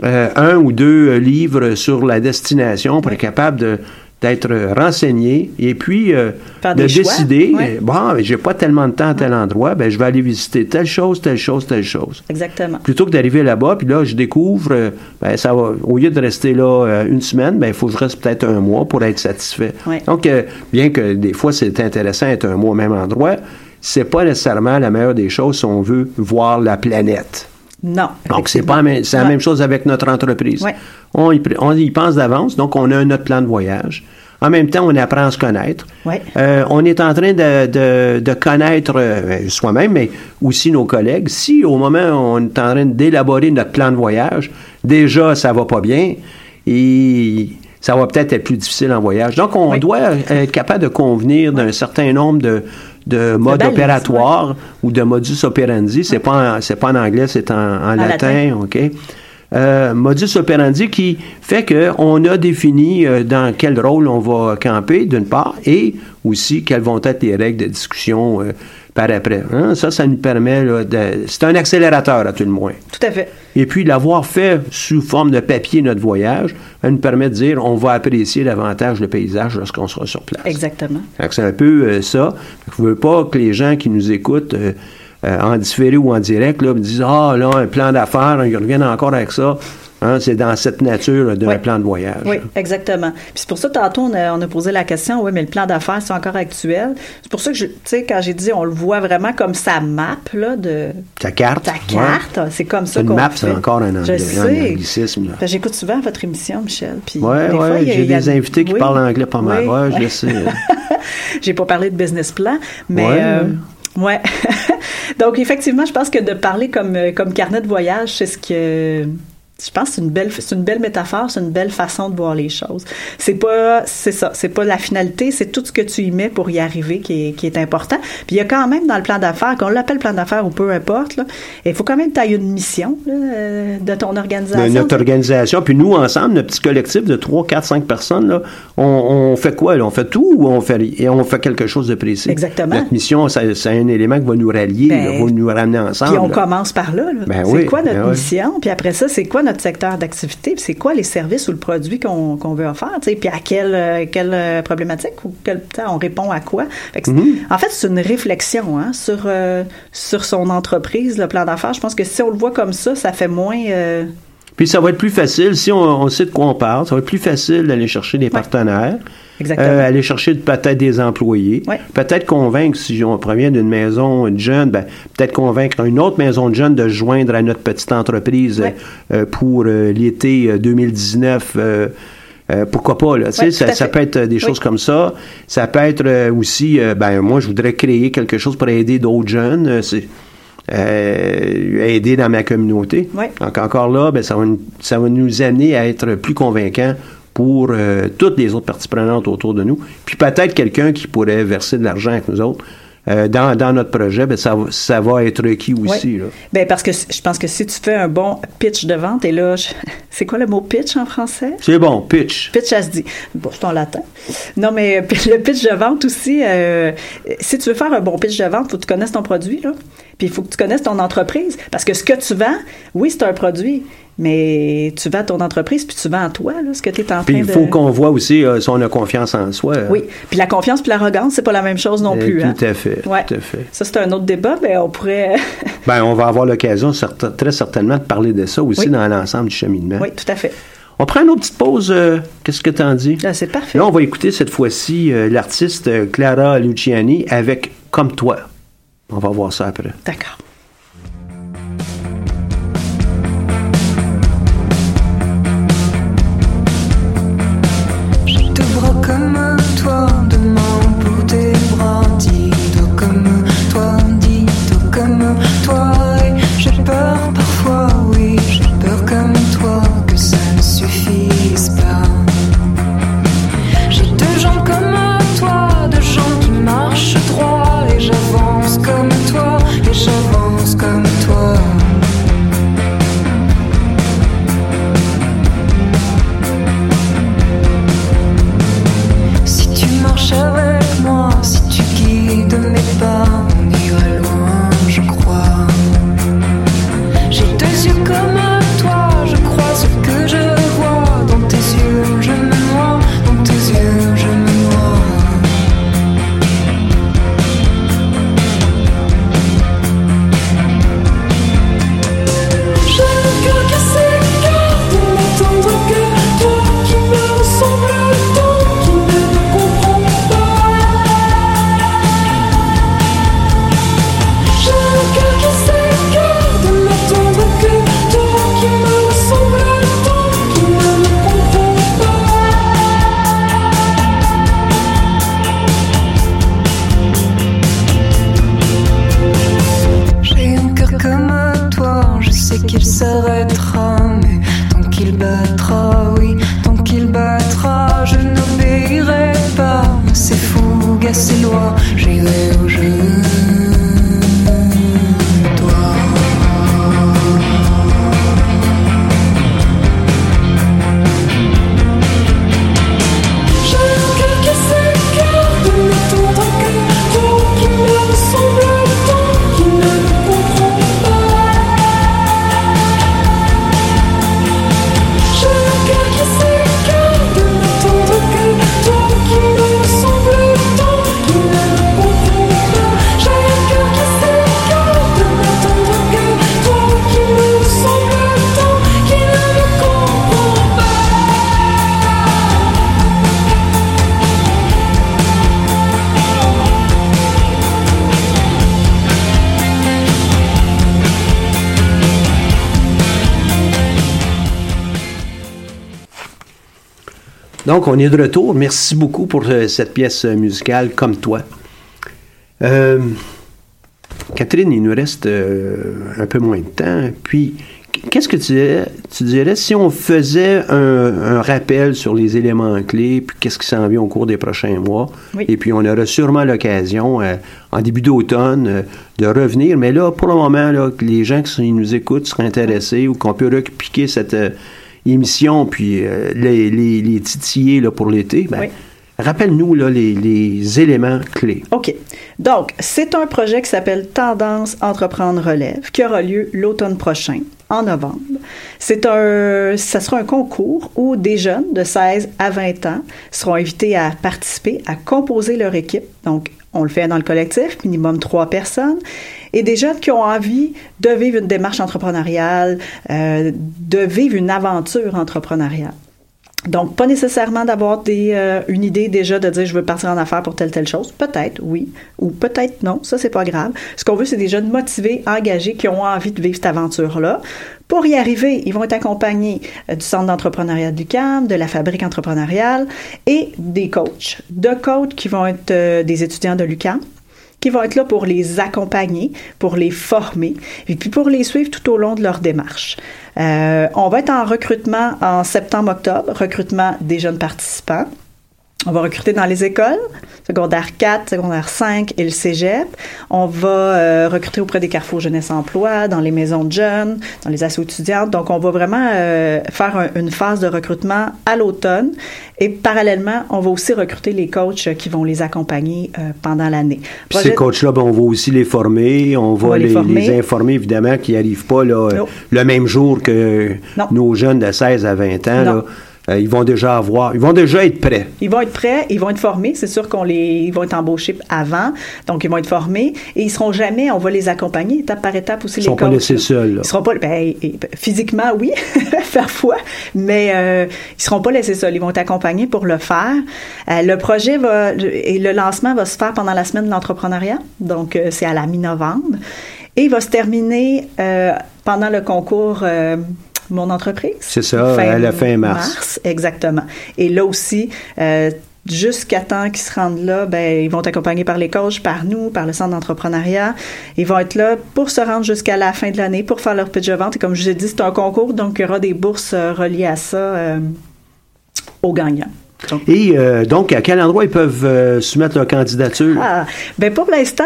un ou deux livres sur la destination pour être capable de d'être renseigné et puis euh, de décider ouais. euh, bon ben, j'ai pas tellement de temps à tel endroit ben je vais aller visiter telle chose telle chose telle chose Exactement. plutôt que d'arriver là-bas, puis là, je découvre, euh, ben, ça va, au lieu de rester là euh, une semaine, ben, il faut que je reste peut-être un mois pour être satisfait. Ouais. Donc, bien que des fois, c'est intéressant d'être un mois au même endroit, c'est pas nécessairement la meilleure des choses si on veut voir la planète. Non. Donc, c'est pas la même- c'est la Ouais. même chose avec notre entreprise. Ouais. On, y, pr- on y pense d'avance, donc on a notre plan de voyage. En même temps, on apprend à se connaître. Ouais. Euh, on est en train de, de- de connaître euh, soi-même, mais aussi nos collègues. Si au moment où on est en train d'élaborer notre plan de voyage, déjà ça va pas bien et ça va peut-être être plus difficile en voyage. Donc, on doit être capable de convenir d'un certain nombre de, de modes balises, opératoires ou de modus operandi. C'est pas c'est pas en anglais, c'est en, en latin, latin. OK? Euh, modus operandi qui fait qu'on a défini euh, dans quel rôle on va camper, d'une part, et aussi quelles vont être les règles de discussion euh, par après. Hein? Ça, ça nous permet, c'est un accélérateur à tout le moins. Tout à fait. Et puis, l'avoir fait sous forme de papier, notre voyage, ça nous permet de dire on va apprécier davantage le paysage lorsqu'on sera sur place. Exactement. C'est un peu euh, ça. Je veux pas que les gens qui nous écoutent euh, euh, en différé ou en direct là, me disent Ah, là, un plan d'affaires, ils reviennent encore avec ça. Hein, c'est dans cette nature d'un Oui. plan de voyage. Oui, exactement. Puis c'est pour ça, tantôt, on a, on a posé la question, oui, mais le plan d'affaires, c'est encore actuel. C'est pour ça que, tu sais, quand j'ai dit, on le voit vraiment comme sa map, là, de Ta carte. ta ouais. carte, c'est comme ça Une qu'on map, fait. c'est encore un, Je anglais, un anglicisme. là. J'écoute souvent votre émission, Michel. Puis Ouais, des fois, ouais, il y a- j'ai il y a- des invités qui oui, parlent anglais pas mal. oui, Ouais, je le sais. J'ai pas parlé de business plan, mais Ouais, euh, ouais. Donc effectivement, je pense que de parler comme euh, comme carnet de voyage, c'est ce que je pense que c'est une belle c'est une belle métaphore, c'est une belle façon de voir les choses. C'est pas c'est ça, c'est pas la finalité, c'est tout ce que tu y mets pour y arriver qui est, qui est important. Puis il y a quand même dans le plan d'affaires, qu'on l'appelle plan d'affaires ou peu importe là, il faut quand même que tu aies une mission là, euh, de ton organisation. De notre organisation. Puis nous, ensemble, notre petit collectif de 3, 4, 5 personnes, là, on, on fait quoi? là? On fait tout ou on fait, et on fait quelque chose de précis? Exactement. Notre mission, c'est un élément qui va nous rallier, Ben, va nous ramener ensemble. Puis on commence par là. là. Ben c'est oui, quoi notre ben mission? Puis après ça, c'est quoi notre secteur d'activité? C'est quoi les services ou le produit qu'on veut offrir? Puis à quelle, euh, quelle euh, problématique ou quel, on répond à quoi? Fait que c'est- Mhm. En fait, c'est une réflexion hein, sur, euh, sur son entreprise, le plan d'affaires. Je pense que si on le voit comme ça, ça fait moins... euh, Puis ça va être plus facile, si on, on sait de quoi on parle, ça va être plus facile d'aller chercher des partenaires. Euh, aller chercher peut-être des employés, Ouais. peut-être convaincre, si on provient d'une maison de jeunes, ben, peut-être convaincre une autre maison de jeunes de se joindre à notre petite entreprise Ouais. euh, pour euh, l'été euh, 2019. euh, euh, pourquoi pas, là, Ouais, ça, ça peut être euh, des Oui. choses comme ça. Ça peut être euh, aussi, euh, ben, moi, je voudrais créer quelque chose pour aider d'autres jeunes. euh, euh, aider dans ma communauté. Donc encore là, ben, ça, va, ça va nous amener à être plus convaincants pour euh, toutes les autres parties prenantes autour de nous. Puis peut-être quelqu'un qui pourrait verser de l'argent avec nous autres. euh, dans, dans notre projet, ben, ça, va- ça va être requis aussi. Là. Ben parce que je pense que si tu fais un bon pitch de vente, et là, c'est quoi le mot pitch en français? C'est bon, pitch. Pitch, ça se dit. Bon, c'est en latin. Non, mais le pitch de vente aussi, euh, si tu veux faire un bon pitch de vente, il faut que tu connaisses ton produit, là. Puis il faut que tu connaisses ton entreprise. Parce que ce que tu vends, oui, c'est un produit, mais tu vends ton entreprise, puis tu vends toi, là, ce que tu es en train Puis il de... faut qu'on voit aussi euh, si on a confiance en soi. euh, Oui. Puis la confiance puis l'arrogance, c'est pas la même chose non euh, plus. hein. Tout à fait. Ouais. Tout à fait. Ça, c'est un autre débat, mais on pourrait... Ben, on va avoir l'occasion certain- très certainement de parler de ça aussi Oui. dans l'ensemble du cheminement. oui, tout à fait. On prend une autre petite pause. euh, Qu'est-ce que tu en dis? Ah, c'est parfait. Là, on va écouter cette fois-ci l'artiste Clara Luciani avec Comme toi. On va voir ça après. D'accord. Donc, on est de retour. Merci beaucoup pour euh, cette pièce euh, musicale, comme toi. Euh, Catherine, il nous reste un peu moins de temps. Puis, qu'est-ce que tu dirais, tu dirais si on faisait un, un rappel sur les éléments clés, puis qu'est-ce qui s'en vient au cours des prochains mois? Oui. Et puis, on aura sûrement l'occasion, euh, en début d'automne, euh, de revenir. Mais là, pour le moment, là, les gens qui nous écoutent seraient intéressés ou qu'on peut repiquer cette euh, émission, puis euh, les, les, les titiller là, pour l'été, ben, Oui. rappelle-nous les, les éléments clés. OK. Donc, c'est un projet qui s'appelle Tendance Entreprendre Relève, qui aura lieu l'automne prochain, en novembre. C'est un, ça sera un concours où des jeunes de 16 à 20 ans seront invités à participer, à composer leur équipe. Donc, on le fait dans le collectif, minimum trois personnes, et des jeunes qui ont envie de vivre une démarche entrepreneuriale, euh, de vivre une aventure entrepreneuriale. Donc, pas nécessairement d'avoir euh, une idée déjà de dire je veux partir en affaires pour telle, telle chose. Peut-être, oui. Ou peut-être non. Ça, c'est pas grave. Ce qu'on veut, c'est des jeunes motivés, engagés, qui ont envie de vivre cette aventure-là. Pour y arriver, ils vont être accompagnés euh, du Centre d'entrepreneuriat du CAM, de la Fabrique entrepreneuriale et des coachs. Deux coachs qui vont être euh, des étudiants de l'UCAM qui vont être là pour les accompagner, pour les former, et puis pour les suivre tout au long de leur démarche. Euh, on va être en recrutement en septembre-octobre, recrutement des jeunes participants. On va recruter dans les écoles, secondaire 4, secondaire 5 et le cégep. On va euh, recruter auprès des carrefours jeunesse emploi, dans les maisons de jeunes, dans les assos étudiantes. Donc, on va vraiment euh, faire un- une phase de recrutement à l'automne. Et parallèlement, on va aussi recruter les coachs qui vont les accompagner euh, pendant l'année. Projet- ces coachs-là, ben, on va aussi les former, on va, va les les, former. les informer évidemment qu'ils n'arrivent pas là, le même jour que nos jeunes de 16 à 20 ans. Là. Euh, ils vont déjà avoir, ils vont déjà être prêts. Ils vont être prêts, ils vont être formés. C'est sûr qu'on les, ils vont être embauchés avant, donc ils vont être formés et ils seront jamais. On va les accompagner étape par étape aussi Ils les sont pas laissés seuls, là. Ils seront pas, ben, et- physiquement oui, parfois, mais euh, ils seront pas laissés seuls. Ils vont être accompagnés pour le faire. Euh, le projet va et le lancement va se faire pendant la semaine de l'entrepreneuriat, donc euh, c'est à la mi-novembre, et il va se terminer pendant le concours. Mon entreprise. C'est ça, à la fin mars. Exactement. Et là aussi, euh, jusqu'à temps qu'ils se rendent là, ben, ils vont être accompagnés par les coachs, par nous, par le centre d'entrepreneuriat. Ils vont être là pour se rendre jusqu'à la fin de l'année pour faire leur pitch de vente. Et comme je vous ai dit, c'est un concours, donc il y aura des bourses euh, reliées à ça euh, aux gagnants. Et euh, donc, à quel endroit ils peuvent euh, soumettre leur candidature? Ah, ben pour l'instant,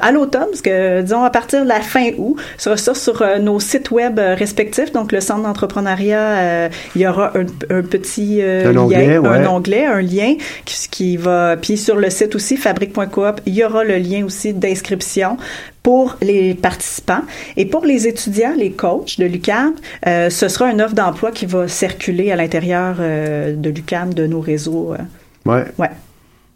à l'automne, parce que disons à partir de la fin août, ce sera ça sur euh, nos sites web euh, respectifs. Donc le centre d'entrepreneuriat, euh, il y aura un, un petit euh, Un lien, onglet, ouais. un onglet, un lien qui, qui va. Puis sur le site aussi fabrique.coop, il y aura le lien aussi d'inscription pour les participants et pour les étudiants, les coachs de l'UCAM, euh, ce sera une offre d'emploi qui va circuler à l'intérieur euh, de l'UCAM, de nos réseaux. euh. Ouais. Ouais.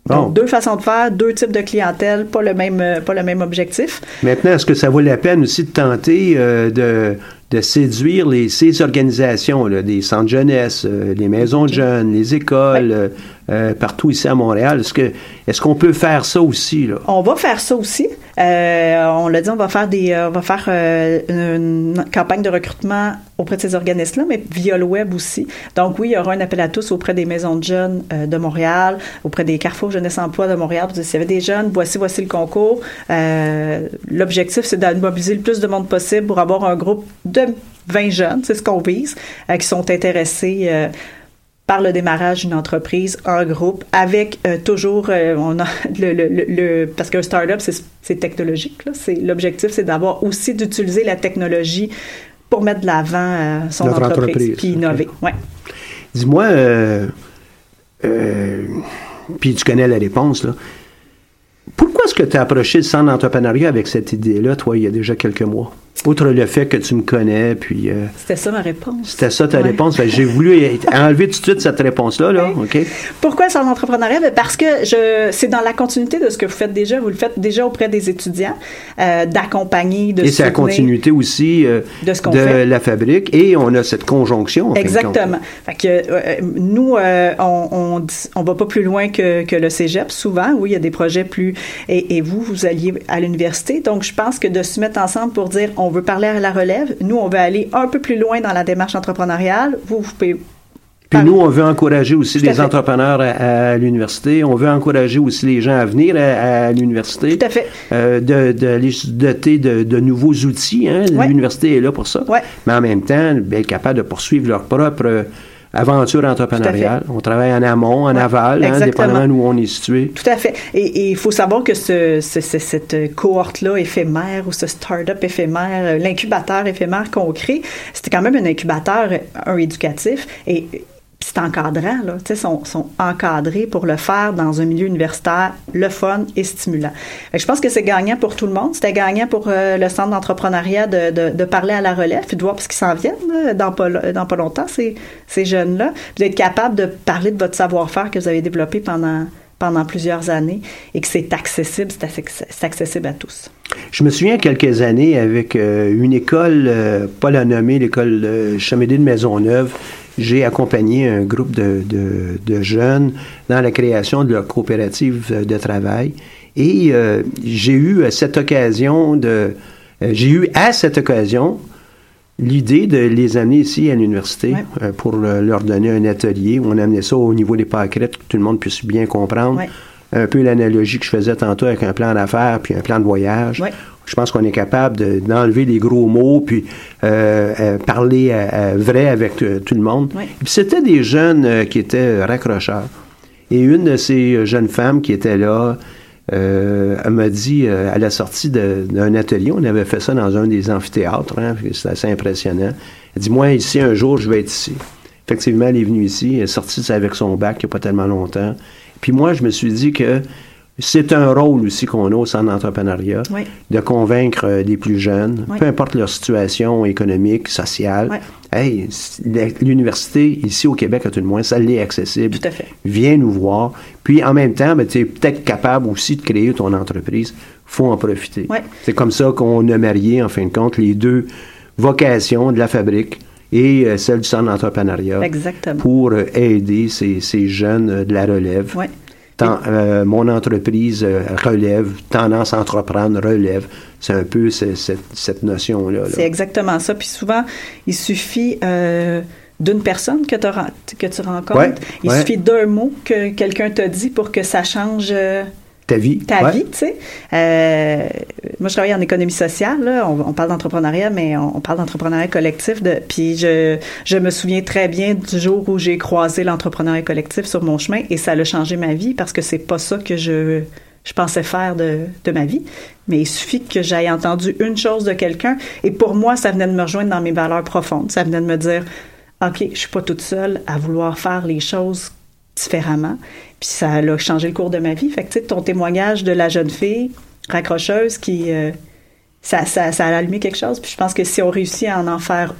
Donc, deux façons de faire, deux types de clientèle, pas le même, euh, pas le même objectif. Maintenant, est-ce que ça vaut la peine aussi de tenter de, de séduire les, ces organisations, là, des centres jeunesse, les maisons de jeunes, les écoles, euh, partout ici à Montréal? Est-ce que est-ce qu'on peut faire ça aussi? Là? On va faire ça aussi. Euh, on l'a dit, on va faire des, euh, on va faire une campagne de recrutement auprès de ces organismes-là, mais via le web aussi. Donc oui, il y aura un appel à tous auprès des maisons de jeunes de Montréal, auprès des carrefours jeunesse emploi de Montréal. Pour dire, S'il y avait des jeunes, voici, voici le concours. L'objectif, c'est de mobiliser le plus de monde possible pour avoir un groupe de 20 jeunes, c'est ce qu'on vise, qui sont intéressés par le démarrage d'une entreprise en groupe avec euh, toujours euh, on a le, le, le- le- parce qu'un startup c'est technologique l'objectif c'est d'avoir aussi d'utiliser la technologie pour mettre de l'avant euh, son Notre entreprise, entreprise, puis innover. Ouais. Dis-moi, puis tu connais la réponse, là. Pourquoi est-ce que tu as approché le centre d'entrepreneuriat avec cette idée-là, toi, il y a déjà quelques mois? Outre le fait que tu me connais, puis euh, C'était ça ma réponse. c'était ça ta Ouais. réponse. J'ai voulu enlever tout de suite cette réponse-là, là, OK? Pourquoi sur l'entrepreneuriat? Ben, Parce que je, c'est dans la continuité de ce que vous faites déjà. Vous le faites déjà auprès des étudiants, euh, d'accompagner, de Et c'est la continuité aussi euh, De ce fait. la fabrique, et on a cette conjonction. en fin de compte. Exactement. Fait que euh, nous, on, on, va pas plus loin que, que le cégep. Souvent, oui, il y a des projets plus. Et, et vous, vous alliez à l'université. Donc, je pense que de se mettre ensemble pour dire, on veut parler à la relève. Nous, on veut aller un peu plus loin dans la démarche entrepreneuriale. Vous, vous pouvez Puis nous, on veut encourager aussi les fait. entrepreneurs à, à l'université. On veut encourager aussi les gens à venir à, à l'université. Tout à fait. Euh, de, de les doter de, de nouveaux outils. Hein. Ouais. L'université est là pour ça. Ouais. Mais en même temps, bien être capable de poursuivre leur propre aventure entrepreneuriale. On travaille en amont, en aval, hein, dépendamment d'où on est situé. Tout à fait. Et il faut savoir que ce, ce- ce- cette cohorte-là éphémère ou ce start-up éphémère, l'incubateur éphémère qu'on crée, c'était quand même un incubateur, un éducatif. Et c'est encadrant, là. Tu sais, sont, encadrés pour le faire dans un milieu universitaire, le fun et stimulant. Je pense que c'est gagnant pour tout le monde. C'était gagnant pour euh, le centre d'entrepreneuriat de, de, parler à la relève puis de voir ce qu'ils s'en viennent là, dans, pas, dans pas longtemps, ces, ces jeunes-là. Puis d'être capable de parler de votre savoir-faire que vous avez développé pendant pendant plusieurs années et que c'est accessible, c'est accessible à tous. Je me souviens quelques années avec euh, une école, euh, pas la nommer, l'école euh, Chamédé de Maisonneuve. J'ai accompagné un groupe de, de- de jeunes dans la création de leur coopérative euh, de travail. Et euh, j'ai eu à cette occasion de. euh, j'ai eu à cette occasion l'idée de les amener ici à l'université Ouais. euh, pour euh, leur donner un atelier. On amenait ça au niveau des pâquerettes, que tout le monde puisse bien comprendre. Ouais. Un peu l'analogie que je faisais tantôt avec un plan d'affaires puis un plan de voyage. Je pense qu'on est capable de- d'enlever les gros mots puis euh, euh, parler euh, vrai avec euh, tout le monde. C'était des jeunes qui étaient raccrocheurs. Et une de ces jeunes femmes qui était là, elle m'a dit à la sortie d'un atelier, on avait fait ça dans un des amphithéâtres, hein, c'était assez impressionnant. Elle dit Moi, ici, un jour, je vais être ici. Effectivement, elle est venue ici, elle est sortie avec son bac il n'y a pas tellement longtemps. Puis moi, je me suis dit que c'est un rôle aussi qu'on a au centre d'entrepreneuriat, Oui. de convaincre euh, les plus jeunes, Oui. peu importe leur situation économique, sociale. Oui. Hey, l'université, ici au Québec, à tout le moins, ça l'est accessible. Tout à fait. Viens nous voir. Puis en même temps, ben, tu es peut-être capable aussi de créer ton entreprise. faut en profiter. C'est comme ça qu'on a marié, en fin de compte, les deux vocations de la fabrique et euh, celle du centre d'entrepreneuriat pour euh, aider ces, ces jeunes euh, de la relève. Ouais. Tant- euh, mon entreprise euh, relève, tendance à entreprendre relève. C'est un peu ce- cette, cette notion-là. là. C'est exactement ça. Puis souvent, il suffit euh, d'une personne que, que tu rencontres. Ouais, il ouais. suffit d'un mot que quelqu'un te dit pour que ça change Ta vie. ta ouais. vie, tu sais. Euh, moi, je travaille en économie sociale. là. On, on parle d'entrepreneuriat, mais on, on parle d'entrepreneuriat collectif. De, puis je, je me souviens très bien du jour où j'ai croisé l'entrepreneuriat collectif sur mon chemin et ça a changé ma vie parce que c'est pas ça que je, je pensais faire de, de ma vie. Mais il suffit que j'aille entendu une chose de quelqu'un et pour moi, ça venait de me rejoindre dans mes valeurs profondes. Ça venait de me dire, OK, je suis pas toute seule à vouloir faire les choses différemment. Puis ça a changé le cours de ma vie. Fait que, tu sais, ton témoignage de la jeune fille raccrocheuse qui... euh, ça, ça, ça a allumé quelque chose. Puis je pense que si on réussit à en en faire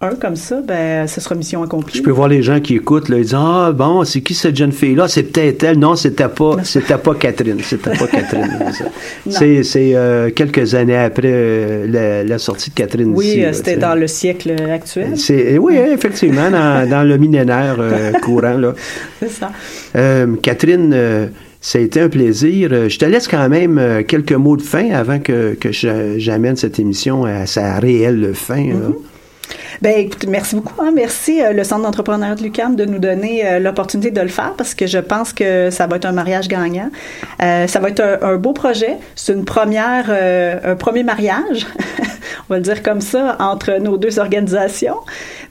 un comme ça, ben, ce sera mission accomplie. Je peux voir les gens qui écoutent, là, ils disent Ah, bon, c'est qui cette jeune fille-là? C'est peut-être elle. Non, c'était pas, c'était pas Catherine. C'était pas Catherine. C'est, c'est euh, quelques années après euh, la, la sortie de Catherine Oui, euh, c'était dans le siècle actuel. C'est, oui, effectivement, dans, dans le millénaire euh, courant. Là. C'est ça. Catherine, ça a été un plaisir. Je te laisse quand même quelques mots de fin avant que, que j'amène cette émission à sa réelle fin. là. Ben, écoute, merci beaucoup. hein. Merci euh, le Centre d'entrepreneuriat de l'UQAM de nous donner euh, l'opportunité de le faire parce que je pense que ça va être un mariage gagnant. Euh, ça va être un, un beau projet. C'est une première, euh, un premier mariage, on va le dire comme ça, entre nos deux organisations.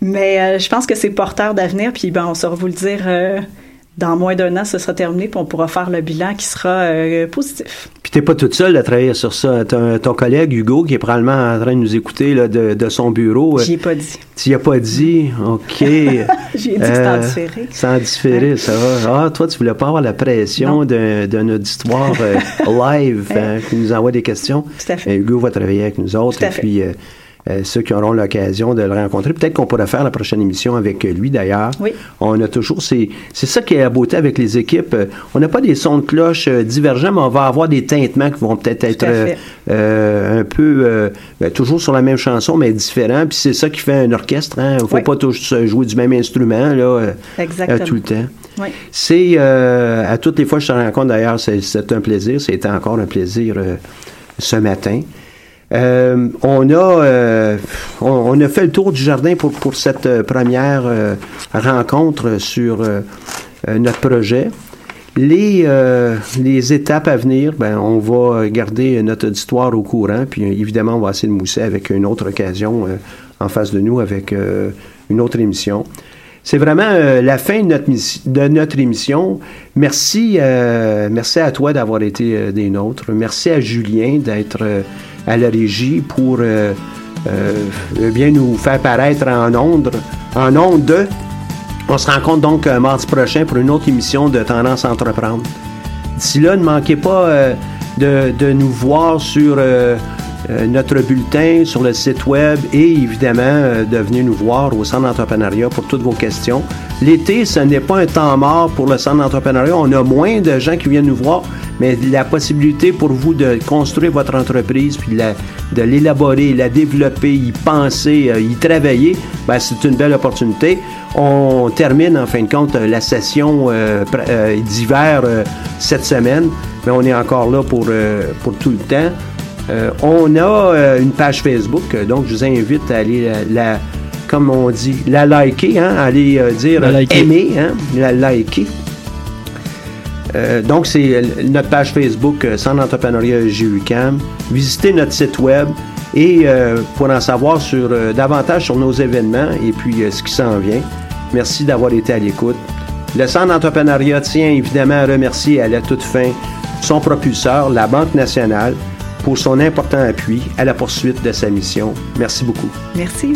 Mais euh, je pense que c'est porteur d'avenir. Puis ben, on saura vous le dire. Euh, dans moins d'un an, ce sera terminé, puis on pourra faire le bilan qui sera euh, positif. Puis t'es pas toute seule à travailler sur ça. T'as ton collègue Hugo qui est probablement en train de nous écouter là, de, de son bureau. J'y ai pas dit. Tu y as pas dit? OK. J'y ai dit que c'était en Euh, différé. C'est en différé, ça va. Ah, toi, tu voulais pas avoir la pression d'un auditoire euh, live hein, qui nous envoie des questions. Tout à fait. Et Hugo va travailler avec nous autres. Tout à et puis, euh, ceux qui auront l'occasion de le rencontrer, peut-être qu'on pourrait faire la prochaine émission avec lui d'ailleurs. Oui. On a toujours, c'est c'est ça qui est la beauté avec les équipes. Euh, On n'a pas des sons de cloche euh, divergents, mais on va avoir des tintements qui vont peut-être être, un peu, ben, toujours sur la même chanson, mais différents. Puis c'est ça qui fait un orchestre. Il ne faut Oui. pas tous jouer du même instrument là, tout le temps. Oui. C'est à toutes les fois que je te rencontre d'ailleurs, c'est- un plaisir. C'était encore un plaisir ce matin. Euh, on a euh, on, a fait le tour du jardin pour, pour cette euh, première rencontre sur notre projet. Les, les étapes à venir, ben, on va garder notre auditoire au courant, puis évidemment, on va essayer de mousser avec une autre occasion en face de nous, avec une autre émission. C'est vraiment la fin de notre, de notre émission. Merci, merci à toi d'avoir été des nôtres. Merci à Julien d'être à la régie pour euh, euh, bien nous faire paraître en ondes, en ondes. On se rencontre donc euh, mardi prochain pour une autre émission de Tendance à entreprendre. D'ici là, ne manquez pas de, de nous voir sur notre bulletin, sur le site web et évidemment euh, de venir nous voir au Centre d'entrepreneuriat pour toutes vos questions. L'été, ce n'est pas un temps mort pour le Centre d'entrepreneuriat. On a moins de gens qui viennent nous voir, mais la possibilité pour vous de construire votre entreprise, puis de la- de l'élaborer, la développer, y penser, euh, y travailler, ben, c'est une belle opportunité. On termine en fin de compte euh, la session euh, euh, d'hiver euh, cette semaine, mais on est encore là pour, euh, pour tout le temps. Euh, on a euh, une page Facebook, euh, donc je vous invite à aller la, la- comme on dit, la liker, hein, aller dire La liker. aimer, hein, la liker. Euh, donc, c'est notre page Facebook, Centre d'entrepreneuriat JUCAM. Visitez notre site web et euh, pour en savoir sur, euh, davantage sur nos événements et puis ce qui s'en vient. Merci d'avoir été à l'écoute. Le Centre d'entrepreneuriat tient évidemment à remercier à la toute fin son propulseur, la Banque nationale, pour son important appui à la poursuite de sa mission. Merci beaucoup. Merci.